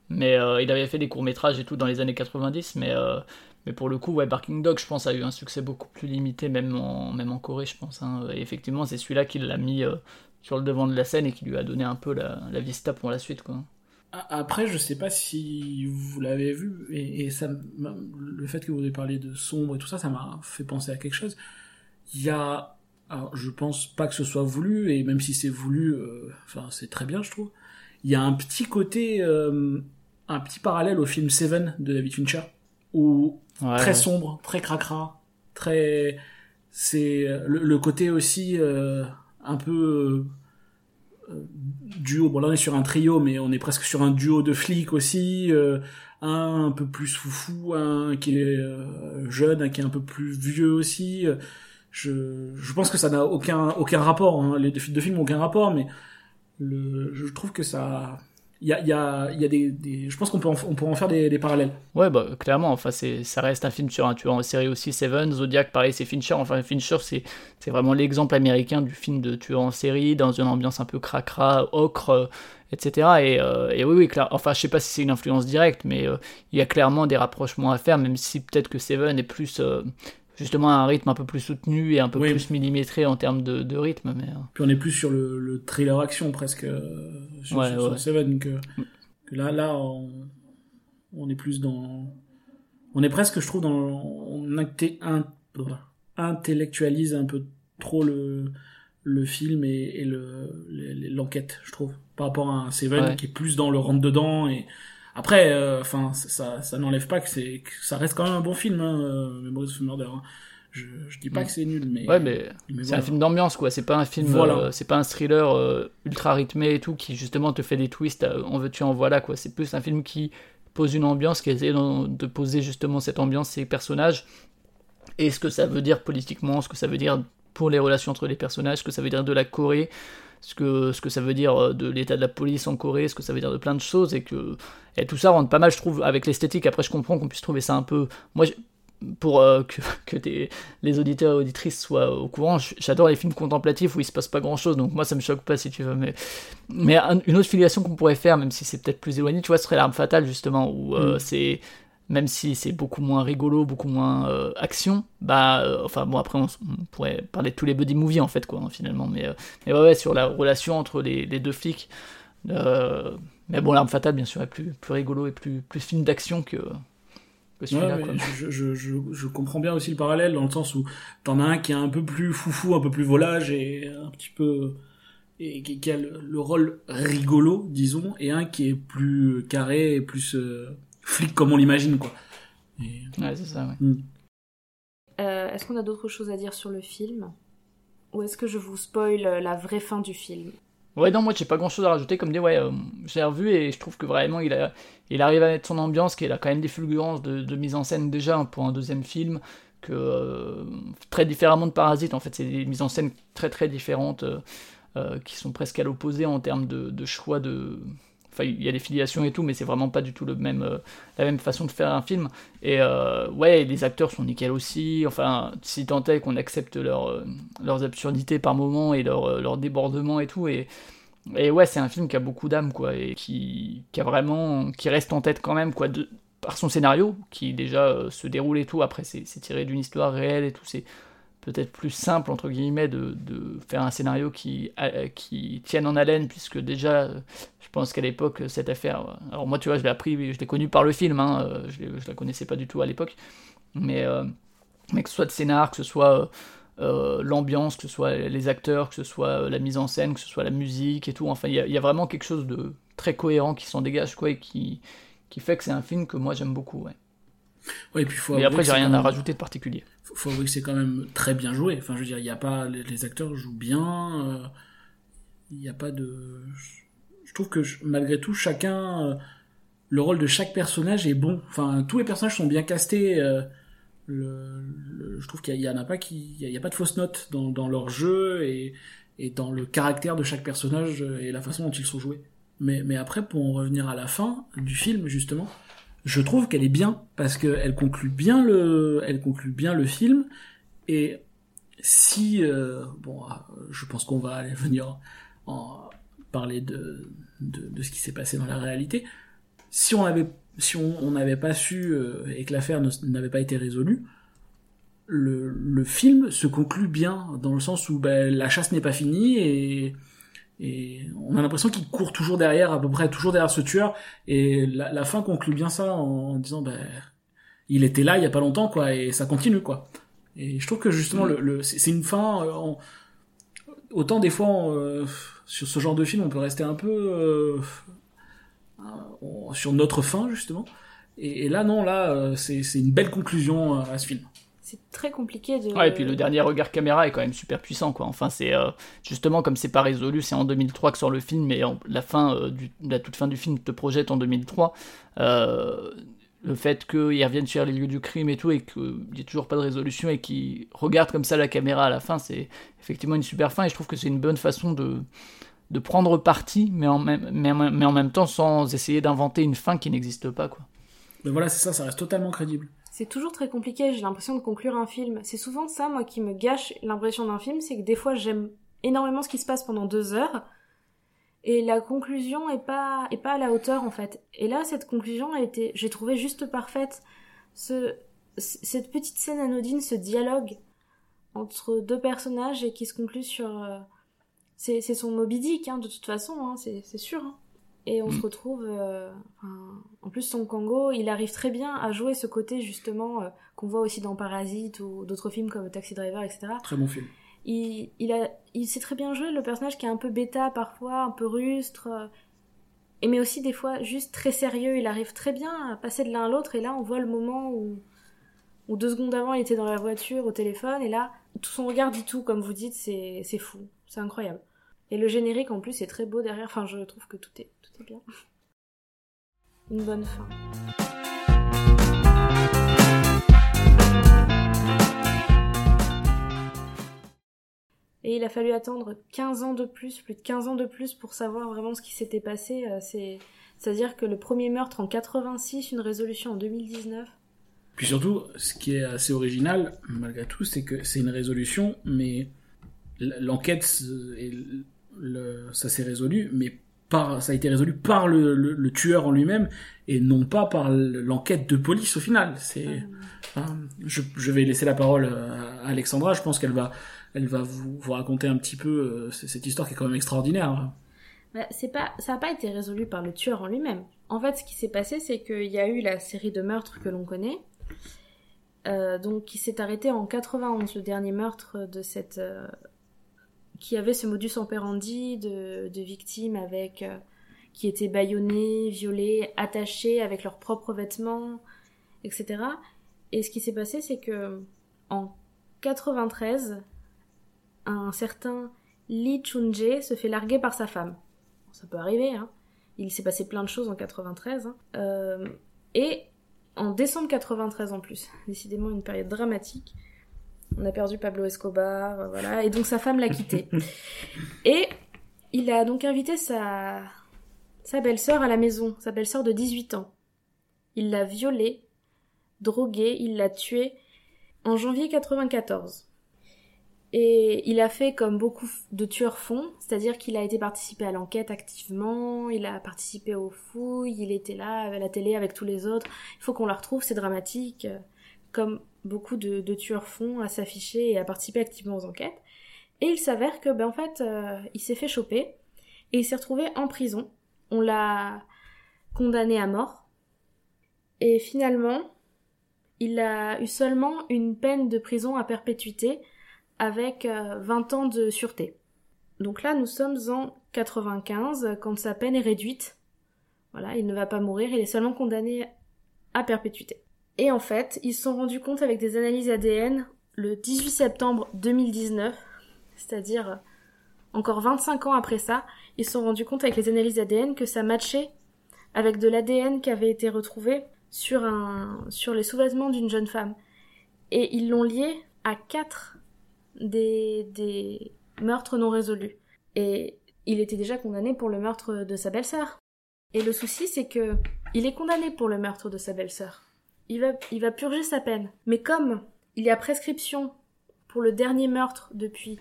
Mais euh, il avait fait des courts métrages et tout dans les années 90 mais euh, mais pour le coup ouais Barking Dog je pense a eu un succès beaucoup plus limité même en même en Corée je pense. hein. Et effectivement c'est celui-là qui l'a mis euh, sur le devant de la scène et qui lui a donné un peu la, la vista pour la suite quoi. Après, je sais pas si vous l'avez vu, et, ça, le fait que vous ayez parlé de sombre et tout ça, ça m'a fait penser à quelque chose. Il y a, alors je pense pas que ce soit voulu, et même si c'est voulu, euh, enfin c'est très bien, je trouve. Il y a un petit côté, euh, un petit parallèle au film Seven de David Fincher, où Ouais, très ouais. sombre, très cracra, très, c'est euh, le, le côté aussi euh, un peu euh, duo. Bon là on est sur un trio, mais on est presque sur un duo de flics aussi. euh, un un peu plus foufou, un qui est euh, jeune, un qui est un peu plus vieux aussi. Je, je pense que ça n'a aucun aucun rapport. Hein. Les deux, deux films n'ont aucun rapport, mais le, je trouve que ça il y a, y y a des, je pense qu'on peut en, pourrait en faire des, parallèles. Ouais, bah clairement, enfin, ça reste un film sur un tueur en série aussi. Seven, Zodiac, pareil, c'est Fincher. Enfin, Fincher, c'est, vraiment l'exemple américain du film de tueur en série, dans une ambiance un peu cracra, ocre, euh, etc. Et, euh, et oui, oui, clair, enfin, je sais pas si c'est une influence directe, mais euh, il y a clairement des rapprochements à faire, même si peut-être que Seven est plus. Justement, à un rythme un peu plus soutenu et un peu Oui. plus millimétré en termes de, de rythme. Mais, euh, Puis on est plus sur le, le thriller action presque euh, sur, Ouais, sur- sur ouais. Seven que, que là, là, on, on est plus dans, on est presque, je trouve, dans, on inté- in- intellectualise un peu trop le, le film et, et le, l'enquête, je trouve, par rapport à un Seven Ouais. qui est plus dans le rentre dedans et après, euh, enfin, ça, ça n'enlève pas que c'est, que ça reste quand même un bon film, hein, euh, Memories of Murder. hein. Je, je dis pas Mm. que c'est nul, mais, ouais, mais mais C'est voilà. un film d'ambiance, quoi. C'est pas un film, Voilà. euh, c'est pas un thriller euh, ultra rythmé et tout qui justement te fait des twists. euh, en veux-tu, en voilà, quoi. C'est plus un film qui pose une ambiance, qui essaie de poser justement cette ambiance, ces personnages et ce que ça veut dire politiquement, ce que ça veut dire pour les relations entre les personnages, ce que ça veut dire de la Corée, ce que, ce que ça veut dire euh, de l'état de la police en Corée, ce que ça veut dire de plein de choses, et que et tout ça rentre pas mal, je trouve, avec l'esthétique. Après, je comprends qu'on puisse trouver ça un peu. Moi, pour euh, que, les auditeurs et auditrices soient au courant, j'adore les films contemplatifs où il se passe pas grand chose, donc moi ça me choque pas si tu veux. Mais, mais un- une autre filiation qu'on pourrait faire, même si c'est peut-être plus éloigné, tu vois, ce serait l'arme fatale justement, où euh, Mm. c'est même si c'est beaucoup moins rigolo, beaucoup moins euh, action, bah, euh, enfin bon, après on, pourrait parler de tous les buddy movies en fait, quoi, hein, finalement, mais, euh, mais ouais, ouais, sur la relation entre les, les deux flics. mais bon, l'arme fatale, bien sûr, est plus, plus rigolo et plus, plus film d'action que, Ouais, quoi. mais je, je, je, je comprends bien aussi le parallèle dans le sens où t'en as un qui est un peu plus foufou, un peu plus volage et un petit peu et qui, qui a le, le rôle rigolo, disons, et un qui est plus carré et plus euh, flic comme on l'imagine quoi. Et- Ouais, c'est ça, ouais. Euh, est-ce qu'on a d'autres choses à dire sur le film? Ou est-ce que je vous spoil euh, la vraie fin du film? Ouais, non, moi j'ai pas grand chose à rajouter. Comme dit, ouais, euh, j'ai revu et je trouve que vraiment il, a, il arrive à mettre son ambiance, qu'il a quand même des fulgurances de, de mise en scène déjà hein, pour un deuxième film, que euh, très différemment de Parasite, en fait, c'est des mises en scène très très différentes euh, euh, qui sont presque à l'opposé en termes de, de choix de. Il y a des filiations et tout, mais c'est vraiment pas du tout le même, euh, la même façon de faire un film. Et euh, ouais, les acteurs sont nickel aussi. Enfin, si tant est qu'on accepte leur, euh, leurs absurdités par moments et leurs leurs débordements et tout. Et, et ouais, c'est un film qui a beaucoup d'âme, quoi, et qui, qui a vraiment, qui reste en tête quand même, quoi, par son scénario, qui déjà se déroule et tout. Après, c'est tiré d'une histoire réelle et tout. C'est peut-être plus simple entre guillemets de, de faire un scénario qui, qui tienne en haleine, puisque déjà, euh, je pense qu'à l'époque, cette affaire. euh, Alors moi, tu vois, je l'ai appris, je l'ai connu par le film, hein, euh, je, je la connaissais pas du tout à l'époque, mais, mais que ce soit le scénar, que ce soit l'ambiance, que ce soit les acteurs, que ce soit la mise en scène, que ce soit la musique et tout. Enfin, il y, y a vraiment quelque chose de très cohérent qui s'en dégage, quoi, et qui, qui fait que c'est un film que moi j'aime beaucoup. Ouais, et puis faut Mais après, j'ai rien à rajouter de particulier. Faut, faut avouer que c'est quand même très bien joué. Enfin, je veux dire, il y a pas les, acteurs jouent bien. euh, Il n'y a pas de. Je trouve que je- malgré tout, chacun, euh, le rôle de chaque personnage est bon. Enfin, tous les personnages sont bien castés. euh, le, le- je trouve qu'il y, en a pas qui, il y a, il y a pas de fausses notes dans, dans leur jeu et, et dans le caractère de chaque personnage et la façon dont ils sont joués. Mais, mais après, pour en revenir à la fin du film, justement, je trouve qu'elle est bien parce qu'elle conclut bien le, elle conclut bien le film et si euh, bon, euh, je pense qu'on va aller venir en parler de, de, ce qui s'est passé dans la réalité. Si on avait si on n'avait pas su euh, et que l'affaire n'avait pas été résolue, le, le film se conclut bien dans le sens où ben, la chasse n'est pas finie et et on a l'impression qu'il court toujours derrière, à peu près toujours derrière ce tueur. Et la, la fin conclut bien ça en, en disant, ben, il était là il y a pas longtemps, quoi, et ça continue, quoi. Et je trouve que justement, le, le- c'est une fin. euh, en- autant des fois, on, euh, sur ce genre de film, on peut rester un peu euh, sur notre fin, justement. Et, et là, non, là, c'est une belle conclusion à ce film. C'est très compliqué de. Ouais, et puis le dernier regard caméra est quand même super puissant, quoi. Enfin, c'est euh, justement comme c'est pas résolu, c'est en 2003 que sort le film, et en- la fin, euh, du, la toute fin du film te projette en 2003. Euh, le fait qu'ils reviennent sur les lieux du crime et tout, et qu'il n'y ait toujours pas de résolution, et qu'ils regardent comme ça la caméra à la fin, c'est effectivement une super fin, et je trouve que c'est une bonne façon de de prendre parti, mais en même, mais, en- mais en même temps sans essayer d'inventer une fin qui n'existe pas, quoi. Mais voilà, c'est ça, ça reste totalement crédible. C'est toujours très compliqué, j'ai l'impression de conclure un film. C'est souvent ça, moi, qui me gâche l'impression d'un film, c'est que des fois j'aime énormément ce qui se passe pendant deux heures, et la conclusion est pas, est pas à la hauteur, en fait. Et là, cette conclusion a été, j'ai trouvé juste parfaite. Cette petite scène anodine, ce dialogue entre deux personnages et qui se conclut sur, euh, c'est son Moby Dick, hein, de toute façon, hein, c'est c'est sûr. hein. Et on se retrouve, euh, en plus son Kango, il arrive très bien à jouer ce côté justement euh, qu'on voit aussi dans Parasite ou d'autres films comme Taxi Driver, etc. Très bon film. Il, il, a, il sait très bien jouer le personnage qui est un peu bêta parfois, un peu rustre, euh, et mais aussi des fois juste très sérieux. Il arrive très bien à passer de l'un à l'autre et là on voit le moment où, où deux secondes avant il était dans la voiture au téléphone et là tout son regard dit tout comme vous dites, c'est fou, c'est incroyable. Et le générique en plus est très beau derrière. Enfin je trouve que tout est Une bonne fin. Et il a fallu attendre 15 ans de plus, plus de 15 ans de plus pour savoir vraiment ce qui s'était passé. euh, C'est, c'est-à-dire que le premier meurtre en 86, une résolution en 2019. Puis surtout, ce qui est assez original, malgré tout, c'est que c'est une résolution, mais l'enquête, ça s'est résolu, mais par, ça a été résolu par le, le- le tueur en lui-même, et non pas par l'enquête de police au final. C'est, hein, je, je vais laisser la parole à Alexandra, je pense qu'elle va, elle va vous, vous raconter un petit peu euh, cette histoire qui est quand même extraordinaire. hein. Bah, c'est pas, ça n'a pas été résolu par le tueur en lui-même. En fait, ce qui s'est passé, c'est qu'il y a eu la série de meurtres que l'on connaît, euh, donc qui s'est arrêté en 91, le dernier meurtre de cette, euh, qui avait ce modus operandi de, victimes avec, euh, qui étaient bâillonnées, violées, attachées avec leurs propres vêtements, etc. Et ce qui s'est passé, c'est que en 93, un certain Lee Chun-jae se fait larguer par sa femme. Ça peut arriver, hein. Il s'est passé plein de choses en 93. hein. Euh, et en décembre 93 en plus, décidément une période dramatique. On a perdu Pablo Escobar, euh, voilà, et donc sa femme l'a quitté. et il a donc invité sa, sa belle-sœur à la maison, sa belle-sœur de 18 ans. Il l'a violée, droguée, il l'a tuée en janvier 94. Et il a fait comme beaucoup de tueurs font, c'est-à-dire qu'il a été participé à l'enquête activement, il a participé aux fouilles, il était là à la télé avec tous les autres. Il faut qu'on le retrouve, c'est dramatique, euh, comme beaucoup de, tueurs font, à s'afficher et à participer activement aux enquêtes. Et il s'avère que, ben en fait, euh, il s'est fait choper et il s'est retrouvé en prison. On l'a condamné à mort. Et finalement, il a eu seulement une peine de prison à perpétuité avec euh, 20 ans de sûreté. Donc là, nous sommes en 95, quand sa peine est réduite. Voilà, il ne va pas mourir, il est seulement condamné à perpétuité. Et en fait, ils se sont rendus compte avec des analyses ADN le 18 septembre 2019, c'est-à-dire encore 25 ans après ça, ils se sont rendus compte avec les analyses ADN que ça matchait avec de l'ADN qui avait été retrouvé sur, un, sur les sous-vêtements d'une jeune femme. Et ils l'ont lié à quatre des, des meurtres non résolus. Et il était déjà condamné pour le meurtre de sa belle-sœur. Et le souci, c'est que il est condamné pour le meurtre de sa belle-sœur. Il va, purger sa peine. Mais comme il y a prescription pour le dernier meurtre depuis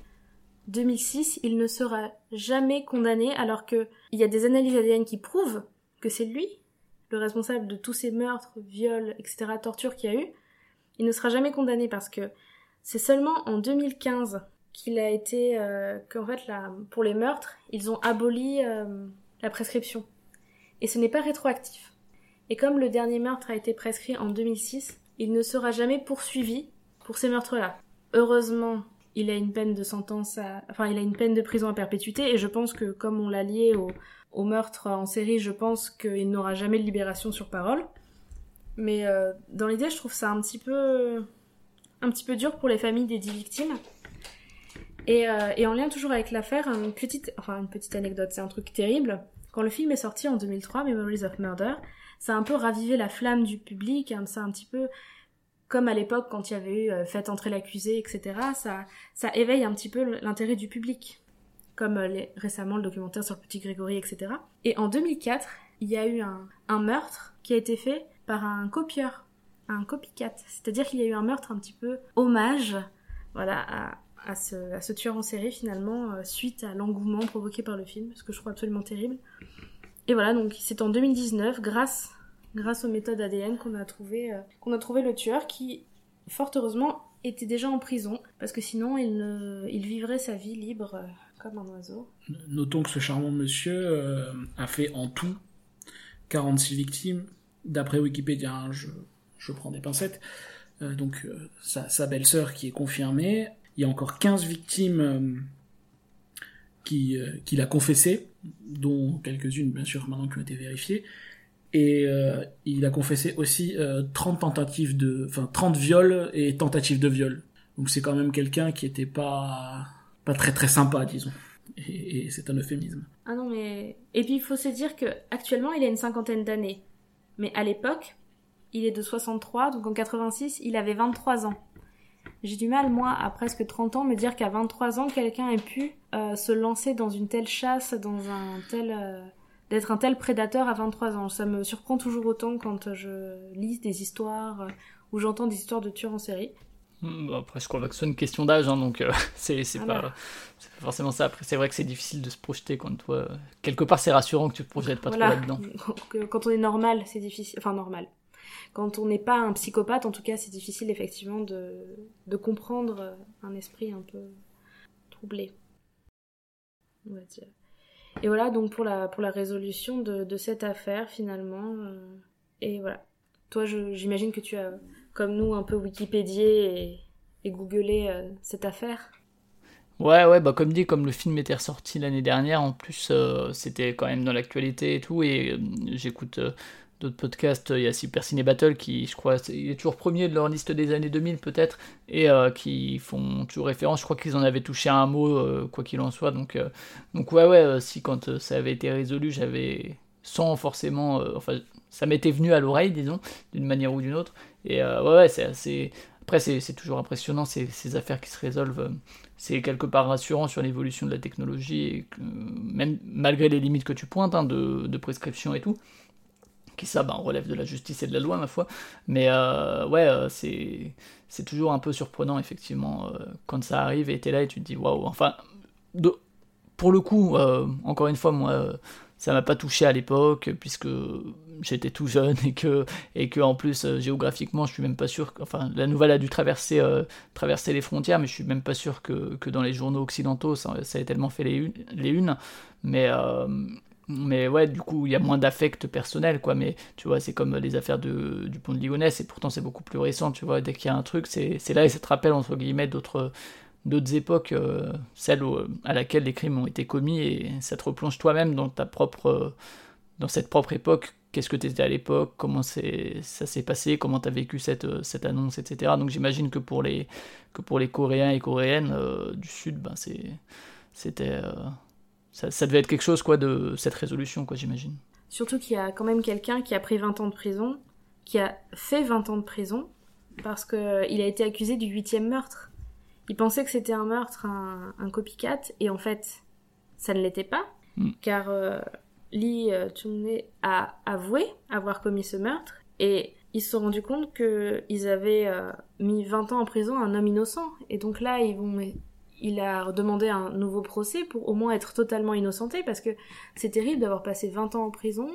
2006, il ne sera jamais condamné alors que il y a des analyses ADN qui prouvent que c'est lui, le responsable de tous ces meurtres, viols, etc., tortures qu'il y a eu. Il ne sera jamais condamné parce que c'est seulement en 2015 qu'il a été euh, qu'en fait pour les meurtres, ils ont aboli euh, la prescription. Et ce n'est pas rétroactif. Et comme le dernier meurtre a été prescrit en 2006, il ne sera jamais poursuivi pour ces meurtres-là. Heureusement, il a une peine de sentence enfin il a une peine de prison à perpétuité et je pense que comme on l'a lié au, au meurtre en série, je pense qu'il n'aura jamais de libération sur parole. Mais euh, dans l'idée, je trouve ça un petit peu un petit peu dur pour les familles des dix victimes. Et, euh, en lien toujours avec l'affaire, une petite anecdote, c'est un truc terrible. Quand le film est sorti en 2003, Memories of Murder, ça a un peu ravivé la flamme du public, hein, ça a un petit peu comme à l'époque quand il y avait eu euh, Faites entrer l'accusé, etc. Ça, éveille un petit peu l'intérêt du public. comme euh, récemment le documentaire sur petit Grégory, etc. Et en 2004, il y a eu un, meurtre qui a été fait par un copieur, un copycat. C'est-à-dire qu'il y a eu un meurtre un petit peu hommage, voilà, à, à ce, à ce tueur en série finalement, euh, suite à l'engouement provoqué par le film, ce que je trouve absolument terrible. Et voilà, donc c'est en 2019, grâce, grâce aux méthodes ADN, qu'on a trouvé, euh, qu'on a trouvé le tueur qui, fort heureusement, était déjà en prison, parce que sinon il, ne, il vivrait sa vie libre euh, comme un oiseau. Notons que ce charmant monsieur euh, a fait en tout 46 victimes. D'après Wikipédia, hein, je, je prends des pincettes. Donc sa, belle-sœur qui est confirmée. Il y a encore 15 victimes qui, qu'il a confessées, dont quelques-unes bien sûr maintenant qui ont été vérifiées. Et euh, il a confessé aussi euh, 30 tentatives de, enfin 30 viols et tentatives de viol. Donc c'est quand même quelqu'un qui était pas pas très très sympa, disons. Et, c'est un euphémisme. Ah non, mais. Et puis il faut se dire que actuellement il a une cinquantaine d'années. Mais à l'époque, il est de 63, donc en 86, il avait 23 ans. J'ai du mal, moi, à presque 30 ans, me dire qu'à 23 ans, quelqu'un ait pu euh, se lancer dans une telle chasse, dans un tel. Euh, d'être un tel prédateur à 23 ans. Ça me surprend toujours autant quand je lis des histoires euh, ou j'entends des histoires de tueurs en série. Hmm, bah, Après, je crois que c'est une question d'âge, hein, donc euh, c'est c'est Voilà. pas, forcément ça. Après, c'est vrai que c'est difficile de se projeter quand toi. euh, quelque part, c'est rassurant que tu te projettes pas Voilà. trop là-dedans. Quand on est normal, c'est difficile. Enfin, normal. Quand on n'est pas un psychopathe, en tout cas, c'est difficile effectivement de, de comprendre euh, un esprit un peu troublé. On va dire. Et voilà donc pour la, pour la résolution de, de cette affaire finalement. euh, et voilà. Toi, j'imagine que tu as, comme nous, un peu Wikipédié et, et googlé euh, cette affaire. Ouais, ouais, bah comme dit, comme le film était ressorti l'année dernière, en plus, euh, c'était quand même dans l'actualité et tout, et j'écoute d'autres podcasts, il y a Super Ciné Battle qui, je crois, il est toujours premier de leur liste des années 2000 peut-être, et euh, qui font toujours référence, je crois qu'ils en avaient touché un mot, euh, quoi qu'il en soit, donc, euh, donc ouais, ouais, euh, si quand euh, ça avait été résolu, j'avais, sans forcément, euh, enfin, ça m'était venu à l'oreille, disons, d'une manière ou d'une autre, et euh, ouais, ouais, c'est assez... Après, c'est toujours impressionnant ces, ces affaires qui se résolvent. euh, c'est quelque part rassurant sur l'évolution de la technologie, et même malgré les limites que tu pointes hein, de, de prescription et tout, qui ça ben, relève de la justice et de la loi, ma foi. Mais euh, ouais, euh, c'est c'est toujours un peu surprenant, effectivement, euh, quand ça arrive et t'es là et tu te dis waouh. Enfin, pour le coup, encore une fois, moi, ça m'a pas touché à l'époque, puisque j'étais tout jeune et que, et que en plus, géographiquement, je suis même pas sûr. que- Enfin, la nouvelle a dû traverser, traverser les frontières, mais je suis même pas sûr que, que dans les journaux occidentaux, ça, ça ait tellement fait les unes. Les unes. Mais. Mais ouais, du coup, il y a moins d'affect personnel, quoi. Mais tu vois, c'est comme les affaires de, du pont de Ligonnès, et pourtant c'est beaucoup plus récent, tu vois. Dès qu'il y a un truc, c'est là et ça te rappelle, entre guillemets, d'autres d'autres époques, euh, celles où- à laquelle les crimes ont été commis, et ça te replonge toi-même dans ta propre, euh, dans cette propre époque. Qu'est-ce que tu étais à l'époque? Comment ça s'est passé? Comment tu as vécu cette, euh, cette annonce, etc. Donc j'imagine que pour les que pour les Coréens et Coréennes euh, du Sud, ben c'était ça, ça devait être quelque chose quoi de cette résolution, quoi, j'imagine. Surtout qu'il y a quand même quelqu'un qui a pris 20 ans de prison, qui a fait 20 ans de prison, parce qu'il a été accusé du huitième meurtre. Il pensait que c'était un meurtre, un, un copycat, et en fait, ça ne l'était pas, Mm. car euh, Lee euh, Chung-ne a avoué avoir commis ce meurtre, et ils se sont rendus compte qu'ils avaient euh, mis 20 ans en prison un homme innocent, et donc là, ils vont... Il a demandé un nouveau procès pour au moins être totalement innocenté, parce que c'est terrible d'avoir passé 20 ans en prison.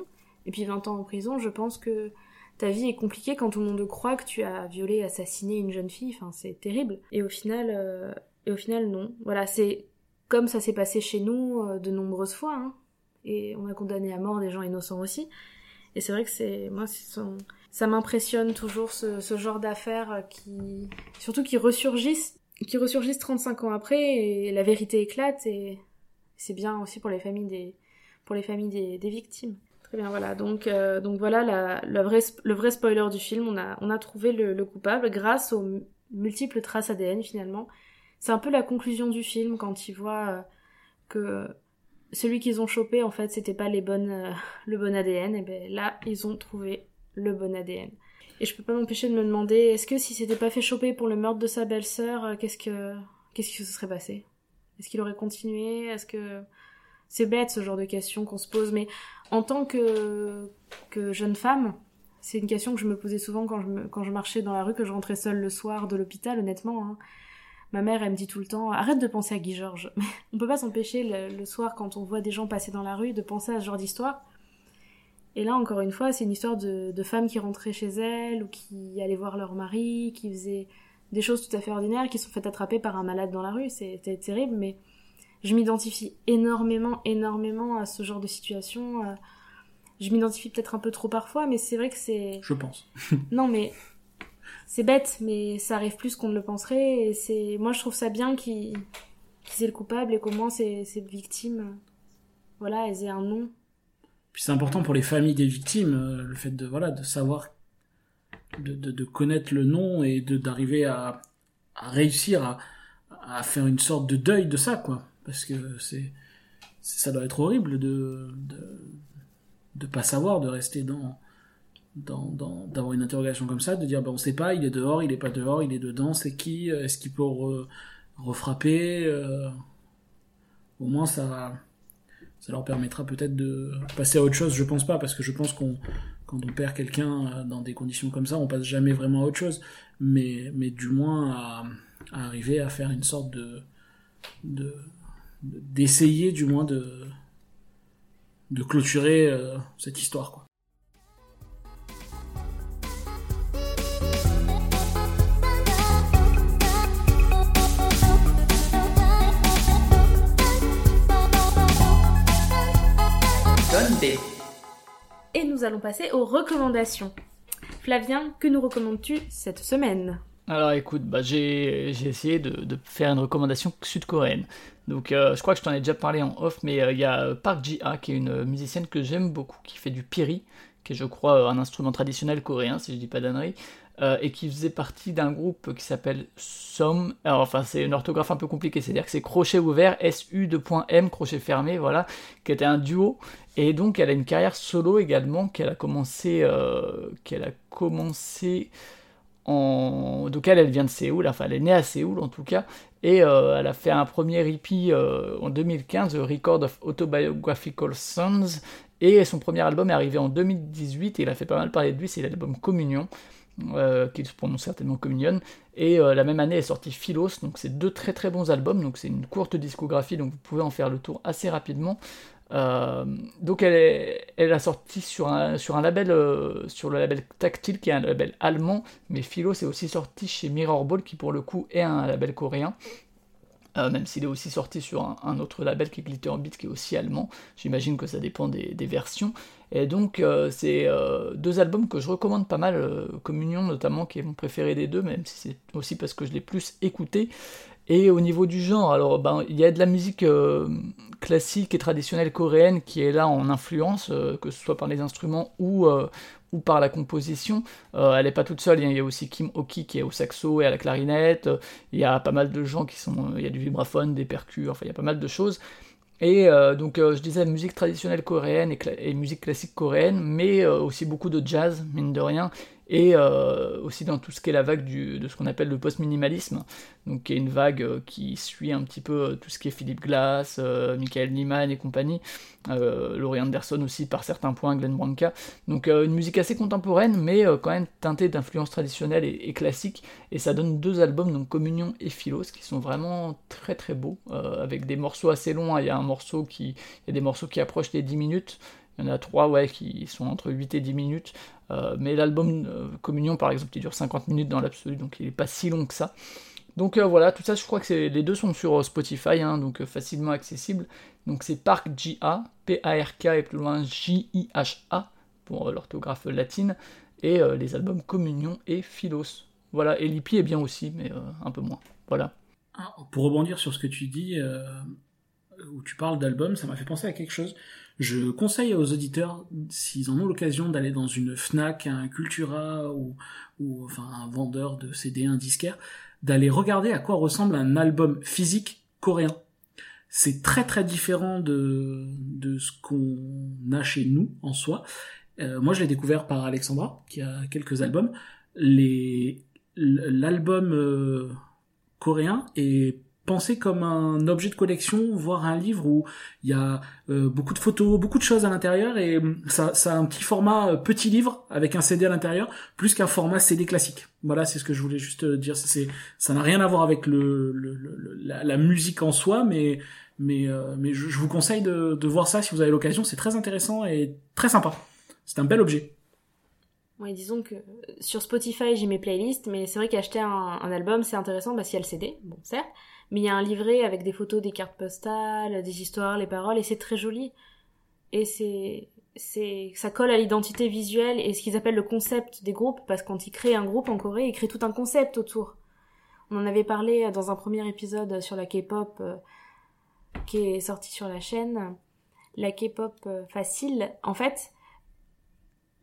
Et puis 20 ans en prison, je pense que ta vie est compliquée quand tout le monde croit que tu as violé, assassiné une jeune fille. Enfin, c'est terrible. Et au final, euh, et au final, non. Voilà, c'est comme ça s'est passé chez nous euh, de nombreuses fois. hein. Et on a condamné à mort des gens innocents aussi. Et c'est vrai que c'est moi, ça m'impressionne toujours ce, ce genre d'affaires qui, surtout qui ressurgissent, qui ressurgissent 35 ans après et la vérité éclate et c'est bien aussi pour les familles des, pour les familles des, des victimes. Très bien, voilà. Donc, euh, donc voilà le vrai spoiler du film. On a, on a trouvé le, le coupable grâce aux multiples traces ADN finalement. C'est un peu la conclusion du film quand ils voient euh, que celui qu'ils ont chopé en fait c'était pas les bonnes, euh, le bon ADN. Et ben là ils ont trouvé le bon ADN. Et je peux pas m'empêcher de me demander est-ce que si c'était pas fait choper pour le meurtre de sa belle-sœur, euh, qu'est-ce que qu'est-ce qui se serait passé? Est-ce qu'il aurait continué? Est-ce que c'est bête ce genre de questions qu'on se pose Mais en tant que que jeune femme, c'est une question que je me posais souvent quand je quand je marchais dans la rue, que je rentrais seule le soir de l'hôpital. Honnêtement, hein. ma mère elle me dit tout le temps arrête de penser à Guy Georges. on peut pas s'empêcher le, le soir quand on voit des gens passer dans la rue de penser à ce genre d'histoire. Et là, encore une fois, c'est une histoire de, de femmes qui rentraient chez elles ou qui allaient voir leur mari, qui faisaient des choses tout à fait ordinaires, qui sont faites attraper par un malade dans la rue. C'était terrible, mais je m'identifie énormément, énormément à ce genre de situation. euh, Je m'identifie peut-être un peu trop parfois, mais c'est vrai que c'est... Je pense. Non, mais c'est bête, mais ça arrive plus qu'on ne le penserait. Et c'est, moi, je trouve ça bien qu'ils qu'ils aient le coupable et qu'au moins ces, ces victimes, voilà, elles aient un nom. Puis c'est important pour les familles des victimes, euh, le fait de voilà de savoir, de, de, de connaître le nom et d'arriver à, à réussir à, à faire une sorte de deuil de ça, quoi. Parce que c'est ça doit être horrible de de de pas savoir, de rester dans dans dans d'avoir une interrogation comme ça, de dire ben on sait pas, il est dehors, il est pas dehors, il est dedans, c'est qui, est-ce qu'il peut re- refrapper, euh, au moins ça ça leur permettra peut-être de passer à autre chose. Je pense pas, parce que je pense qu'on, quand on perd quelqu'un euh, dans des conditions comme ça, on passe jamais vraiment à autre chose. Mais, mais du moins à, arriver à faire une sorte de, de, de- d'essayer du moins de, de clôturer euh, cette histoire, quoi. Et nous allons passer aux recommandations. Flavien, que nous recommandes-tu cette semaine? Alors écoute, bah, j'ai j'ai essayé de, de faire une recommandation sud-coréenne. Donc euh, je crois que je t'en ai déjà parlé en off, mais euh, il y a euh, Park Ji-ha qui est une musicienne que j'aime beaucoup, qui fait du piri, qui est je crois un instrument traditionnel coréen, si je dis pas d'annerie, euh, et qui faisait partie d'un groupe qui s'appelle Som. Alors enfin c'est une orthographe un peu compliquée, c'est-à-dire que c'est crochet ouvert, S-U 2.M, crochet fermé, voilà, qui était un duo. Et donc elle a une carrière solo également, qu'elle a commencé, euh, qu'elle a commencé en... Donc elle, elle vient de Séoul, enfin elle est née à Séoul en tout cas, et euh, elle a fait un premier euh, en 2015, The Record of Autobiographical Songs, et son premier album est arrivé en 2018, et il a fait pas mal parler de lui, c'est l'album Communion, euh, qui se prononce certainement Communion, et euh, la même année est sorti Philos, donc c'est deux très très bons albums, donc c'est une courte discographie, donc vous pouvez en faire le tour assez rapidement. Euh, donc elle, est, elle a sorti sur un, sur un label, euh, sur le label Tactile, qui est un label allemand, mais Philo c'est aussi sorti chez Mirror Ball, qui pour le coup est un label coréen. Même s'il est aussi sorti sur un, autre label qui est Glitter Beat, qui est aussi allemand. J'imagine que ça dépend des versions. Et donc, euh, c'est euh, deux albums que je recommande pas mal, euh, Communion notamment, qui est mon préféré des deux, même si c'est aussi parce que je l'ai plus écouté. Et au niveau du genre, alors ben, il y a de la musique classique et traditionnelle coréenne qui est là en influence, que ce soit par les instruments ou, ou par la composition. Elle n'est pas toute seule, il y a aussi Kim Oki qui est au saxo et à la clarinette. Il y a pas mal de gens qui sont. Il y a du vibraphone, des percus, enfin il y a pas mal de choses. Et euh, donc euh, je disais musique traditionnelle coréenne et, musique classique coréenne, mais euh, aussi beaucoup de jazz, mine de rien, et euh, aussi dans tout ce qui est la vague de ce qu'on appelle le post-minimalisme, donc qui est une vague euh, qui suit un petit peu euh, tout ce qui est Philip Glass, Michael Nyman et compagnie, Laurie Anderson aussi par certains points, Glenn Branca, donc une musique assez contemporaine, mais quand même teintée d'influences traditionnelles et, et classiques, et ça donne deux albums, donc Communion et Philos, qui sont vraiment très très beaux, avec des morceaux assez longs, il y a un morceau qui, il y a des morceaux qui approchent les 10 minutes, il y en a trois ouais, qui sont entre 8 et 10 minutes, euh, mais l'album euh, Communion par exemple, il dure 50 minutes dans l'absolu, donc il n'est pas si long que ça. Donc euh, voilà, tout ça, je crois que les deux sont sur Spotify, hein, donc facilement accessible. Donc c'est Park J-A, P-A-R-K et plus loin J-I-H-A pour l'orthographe latine, et les albums Communion et Philos. Voilà, et Lippi est bien aussi, mais un peu moins. Voilà. Ah, Pour rebondir sur ce que tu dis, où tu parles d'album, ça m'a fait penser à quelque chose. Je conseille aux auditeurs, s'ils en ont l'occasion, d'aller dans une Fnac, un Cultura ou, enfin un vendeur de CD, un disquaire, d'aller regarder à quoi ressemble un album physique coréen. C'est très très différent de, de ce qu'on a chez nous en soi. Euh, moi, je l'ai découvert par Alexandra, qui a quelques albums. L'album euh, coréen est pensé comme un objet de collection, voire un livre où il y a euh, beaucoup de photos, beaucoup de choses à l'intérieur et hum, ça, ça a un petit format euh, petit livre avec un CD à l'intérieur, plus qu'un format CD classique. Voilà, c'est ce que je voulais juste euh, dire. C'est, ça n'a rien à voir avec le, le- le- la, musique en soi, mais mais euh, mais je, vous conseille de, de voir ça si vous avez l'occasion. C'est très intéressant et très sympa. C'est un bel objet. Ouais, disons que sur Spotify, j'ai mes playlists, mais c'est vrai qu'acheter un, un album, c'est intéressant parce qu'il y a le CD, bon, certes, mais il y a un livret avec des photos, des cartes postales, des histoires, les paroles, et c'est très joli. Et c'est, c'est, ça colle à l'identité visuelle et ce qu'ils appellent le concept des groupes, parce que quand ils créent un groupe en Corée, ils créent tout un concept autour. On en avait parlé dans un premier épisode sur la K-pop euh, qui est sorti sur la chaîne. La K-pop euh, facile, en fait,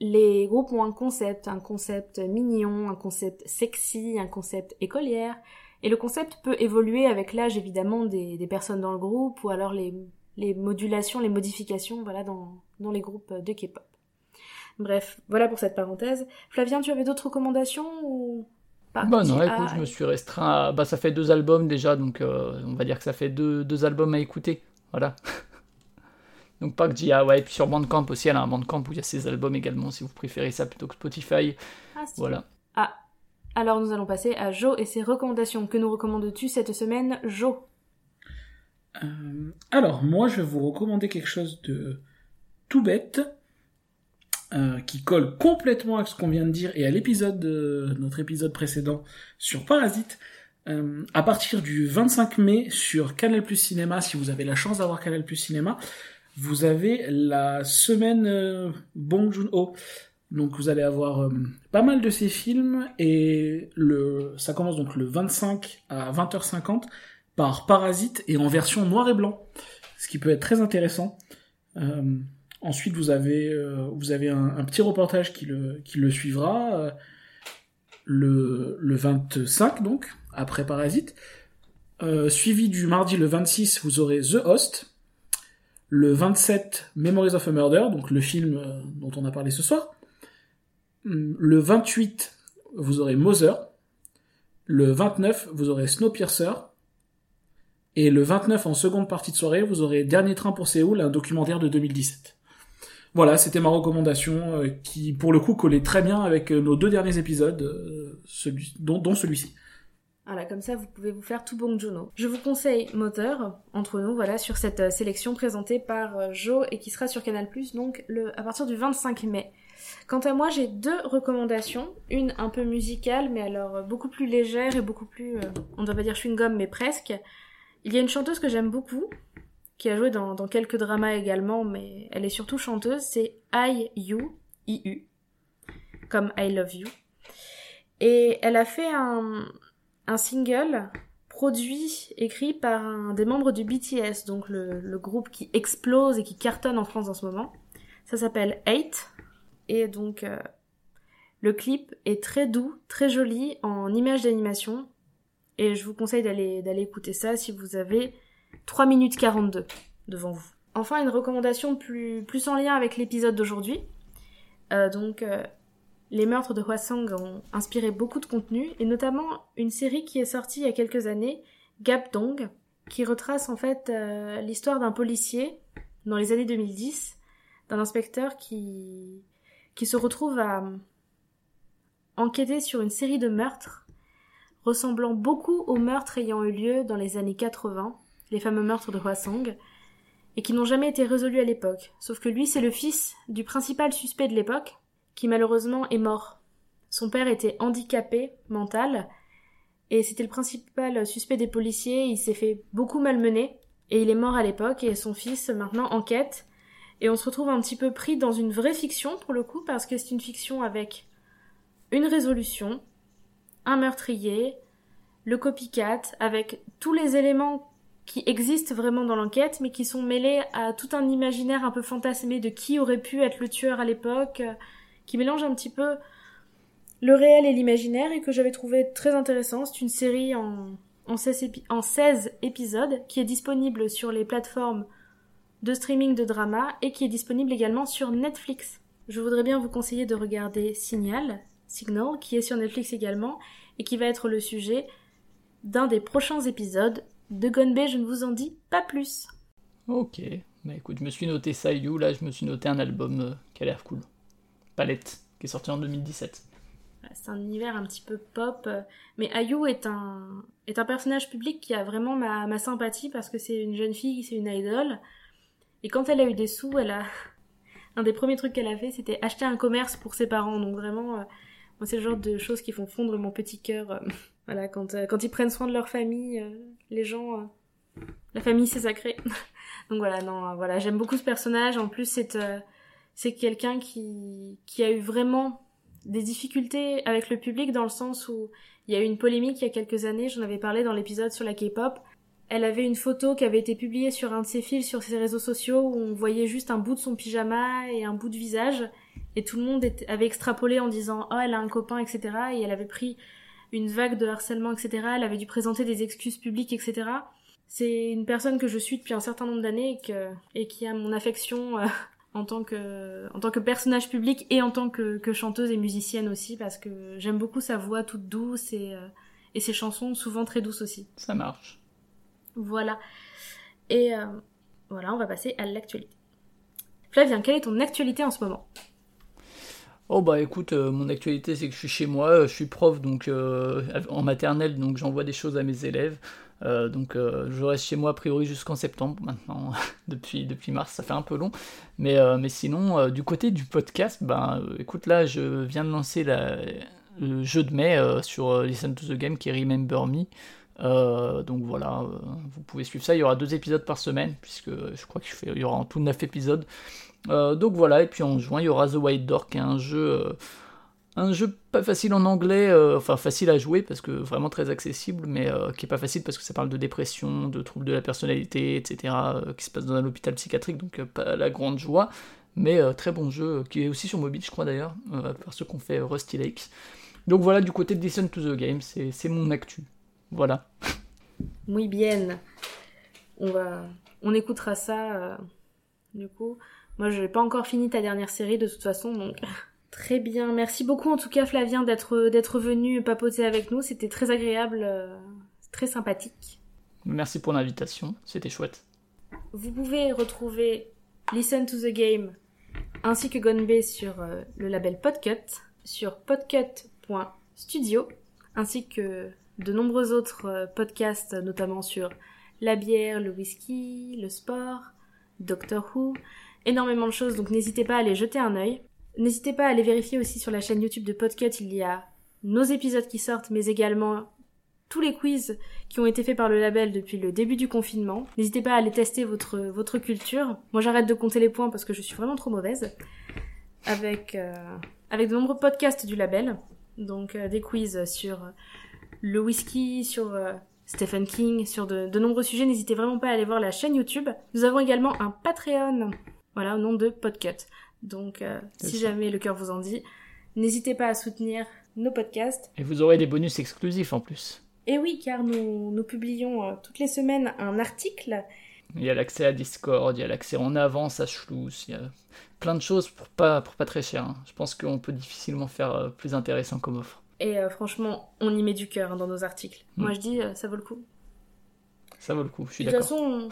les groupes ont un concept, un concept mignon, un concept sexy, un concept écolière. Et le concept peut évoluer avec l'âge évidemment des, des personnes dans le groupe ou alors les, les modulations, les modifications voilà, dans, dans les groupes de K-pop. Bref, voilà pour cette parenthèse. Flavien, tu avais d'autres recommandations ou pas? Bah non, écoute, je me suis restreint à... Bah ça fait deux albums déjà, donc euh, on va dire que ça fait deux, deux albums à écouter. Voilà. donc Park Ji-ah, ouais, et puis sur Bandcamp aussi, elle a un Bandcamp où il y a ses albums également, si vous préférez ça plutôt que Spotify. Ah. Voilà. Ah, alors nous allons passer à Jo et ses recommandations. Que nous recommandes-tu cette semaine, Jo Euh, alors, moi, je vais vous recommander quelque chose de tout bête, euh, qui colle complètement à ce qu'on vient de dire et à l'épisode de notre épisode précédent sur Parasite. Euh, à partir du 25 mai sur Canal Plus Cinéma, si vous avez la chance d'avoir Canal Plus Cinéma, vous avez la semaine euh, Bong Joon-ho. Donc vous allez avoir euh, pas mal de ces films et le ça commence donc le 25 à 20h50 par Parasite et en version noir et blanc, ce qui peut être très intéressant. Euh, ensuite, vous avez, euh, vous avez un, petit reportage qui le, qui le suivra le, le 25, donc, après Parasite. Suivi du mardi le 26, vous aurez The Host. Le 27, Memories of a Murder, donc le film dont on a parlé ce soir. Hum, Le 28, vous aurez Mother. Le 29, vous aurez Snowpiercer. Et le 29, en seconde partie de soirée, vous aurez Dernier train pour Séoul, un documentaire de 2017. Voilà, c'était ma recommandation euh, qui, pour le coup, collait très bien avec euh, nos deux derniers épisodes, euh, dont, celui-ci. Voilà, comme ça vous pouvez vous faire tout bon Juno. Je vous conseille Moteur, entre nous, voilà, sur cette sélection présentée par Jo et qui sera sur Canal+, donc à partir du 25 mai. Quant à moi, j'ai deux recommandations. Une un peu musicale, mais alors euh, beaucoup plus légère et beaucoup plus, euh, on ne doit pas dire chewing-gum, mais presque. Il y a une chanteuse que j'aime beaucoup, qui a joué dans, quelques dramas également, mais elle est surtout chanteuse, c'est I You, I-U, comme I Love You. Et elle a fait un, single produit, écrit par un des membres du BTS, donc le, le groupe qui explose et qui cartonne en France en ce moment. Ça s'appelle Eight. Et donc, euh, le clip est très doux, très joli, en images d'animation. Et je vous conseille d'aller, écouter ça si vous avez 3 minutes 42 devant vous. Enfin, une recommandation plus, en lien avec l'épisode d'aujourd'hui. Euh, donc, euh, les meurtres de Hwasong ont inspiré beaucoup de contenu, et notamment une série qui est sortie il y a quelques années, Gapdong, qui retrace en fait l'histoire d'un policier dans les années 2010, d'un inspecteur qui, qui se retrouve à enquêter sur une série de meurtres ressemblant beaucoup aux meurtres ayant eu lieu dans les années 80, les fameux meurtres de Hwasong, et qui n'ont jamais été résolus à l'époque. Sauf que lui, c'est le fils du principal suspect de l'époque, qui malheureusement est mort. Son père était handicapé mental et c'était le principal suspect des policiers. Il s'est fait beaucoup malmener et il est mort à l'époque et son fils maintenant enquête. Et on se retrouve un petit peu pris dans une vraie fiction pour le coup parce que c'est une fiction avec une résolution, un meurtrier, le copycat, avec tous les éléments qui existent vraiment dans l'enquête mais qui sont mêlés à tout un imaginaire un peu fantasmé de qui aurait pu être le tueur à l'époque qui mélange un petit peu le réel et l'imaginaire et que j'avais trouvé très intéressant. C'est une série en, en, 16 épi- en 16 épisodes qui est disponible sur les plateformes de streaming de drama et qui est disponible également sur Netflix. Je voudrais bien vous conseiller de regarder Signal, Signal, qui est sur Netflix également et qui va être le sujet d'un des prochains épisodes De Gonbe, je ne vous en dis pas plus. Ok, bah écoute, je me suis noté Sayu, là je me suis noté un album euh, qui a l'air cool. Palette, qui est sorti en 2017. C'est un univers un petit peu pop, euh, mais Ayu est un, est un personnage public qui a vraiment ma, ma sympathie parce que c'est une jeune fille, c'est une idole. Et quand elle a eu des sous, elle a. Un des premiers trucs qu'elle a fait, c'était acheter un commerce pour ses parents. Donc vraiment, euh, moi, c'est le genre de choses qui font fondre mon petit cœur. euh, voilà, quand, euh, quand ils prennent soin de leur famille, les gens. La famille, c'est sacré. donc voilà, non, voilà, j'aime beaucoup ce personnage. En plus, c'est c'est quelqu'un qui, qui a eu vraiment des difficultés avec le public dans le sens où il y a eu une polémique il y a quelques années, j'en avais parlé dans l'épisode sur la K-pop. Elle avait une photo qui avait été publiée sur un de ses fils sur ses réseaux sociaux où on voyait juste un bout de son pyjama et un bout de visage et tout le monde avait extrapolé en disant oh elle a un copain etc et elle avait pris une vague de harcèlement etc elle avait dû présenter des excuses publiques etc c'est une personne que je suis depuis un certain nombre d'années et, qui a mon affection euh, en tant que personnage public et en tant que, chanteuse et musicienne aussi parce que j'aime beaucoup sa voix toute douce et euh, et ses chansons souvent très douces aussi. Ça marche. Voilà. Et euh, voilà, on va passer à l'actualité. Flavien, quelle est ton actualité en ce moment? Oh bah écoute, euh, mon actualité c'est que je suis chez moi, euh, je suis prof donc en maternelle donc j'envoie des choses à mes élèves. Donc je reste chez moi a priori jusqu'en septembre maintenant, depuis, mars, ça fait un peu long. Mais, sinon, du côté du podcast, ben euh, écoute là je viens de lancer la- le jeu de mai sur Listen to the Game qui est Remember Me. Euh, donc voilà, euh, vous pouvez suivre ça, il y aura deux épisodes par semaine, puisque je crois qu'il y aura en tout neuf épisodes. Euh, donc voilà, et puis en juin, il y aura The White Door, qui est un jeu, un jeu pas facile en anglais, enfin facile à jouer parce que vraiment très accessible, mais qui est pas facile parce que ça parle de dépression, de troubles de la personnalité, etc., qui se passe dans un hôpital psychiatrique, donc pas la grande joie, mais très bon jeu, qui est aussi sur mobile, je crois d'ailleurs, par ceux qu'on fait Rusty Lakes. Donc voilà, du côté de Listen to the Game, c'est mon actu. Voilà. Muy bien. On va, on écoutera ça. euh, du coup, moi, je n'ai pas encore fini ta dernière série de toute façon, donc très bien. Merci beaucoup en tout cas, Flavien, d'être d'être venu papoter avec nous. C'était très agréable, euh, très sympathique. Merci pour l'invitation, c'était chouette. Vous pouvez retrouver Listen to the Game ainsi que Gonbe sur euh, le label Podcut, sur podcut.studio, ainsi que de nombreux autres euh, podcasts, notamment sur la bière, le whisky, le sport, Doctor Who, énormément de choses, donc n'hésitez pas à aller jeter un œil. N'hésitez pas à aller vérifier aussi sur la chaîne YouTube de Podcut, il y a nos épisodes qui sortent, mais également tous les quiz qui ont été faits par le label depuis le début du confinement. N'hésitez pas à aller tester votre, culture. Moi j'arrête de compter les points parce que je suis vraiment trop mauvaise. Avec, euh, de nombreux podcasts du label. Donc euh, des quiz sur le whisky, sur euh, Stephen King, sur de, de nombreux sujets. N'hésitez vraiment pas à aller voir la chaîne YouTube. Nous avons également un Patreon. Voilà, au nom de Podcut. Donc euh, si ça. jamais le cœur vous en dit, n'hésitez pas à soutenir nos podcasts. Et vous aurez des bonus exclusifs en plus. Et oui, car nous, nous publions euh, toutes les semaines un article. Il y a l'accès à Discord, il y a l'accès en avance à Schluss, il y a plein de choses pour pas, pour pas très cher. hein. Je pense qu'on peut difficilement faire plus intéressant comme offre. Et euh, franchement, on y met du cœur hein, dans nos articles. Mm. Moi, je dis, euh, ça vaut le coup. Ça vaut le coup, je suis de toute d'accord. façon, on-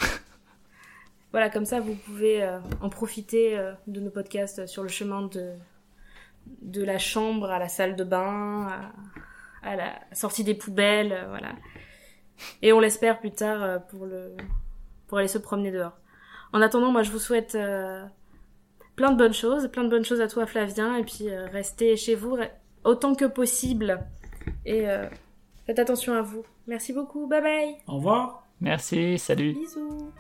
voilà, comme ça, vous pouvez euh, en profiter de nos podcasts sur le chemin de, de la chambre à la salle de bain, à, à la sortie des poubelles, voilà. Et on l'espère plus tard pour, le, pour aller se promener dehors. En attendant, moi, je vous souhaite plein de bonnes choses, plein de bonnes choses à toi, Flavien, et puis restez chez vous re- autant que possible. Et euh, faites attention à vous. Merci beaucoup, bye bye Au revoir. Merci, salut. Bisous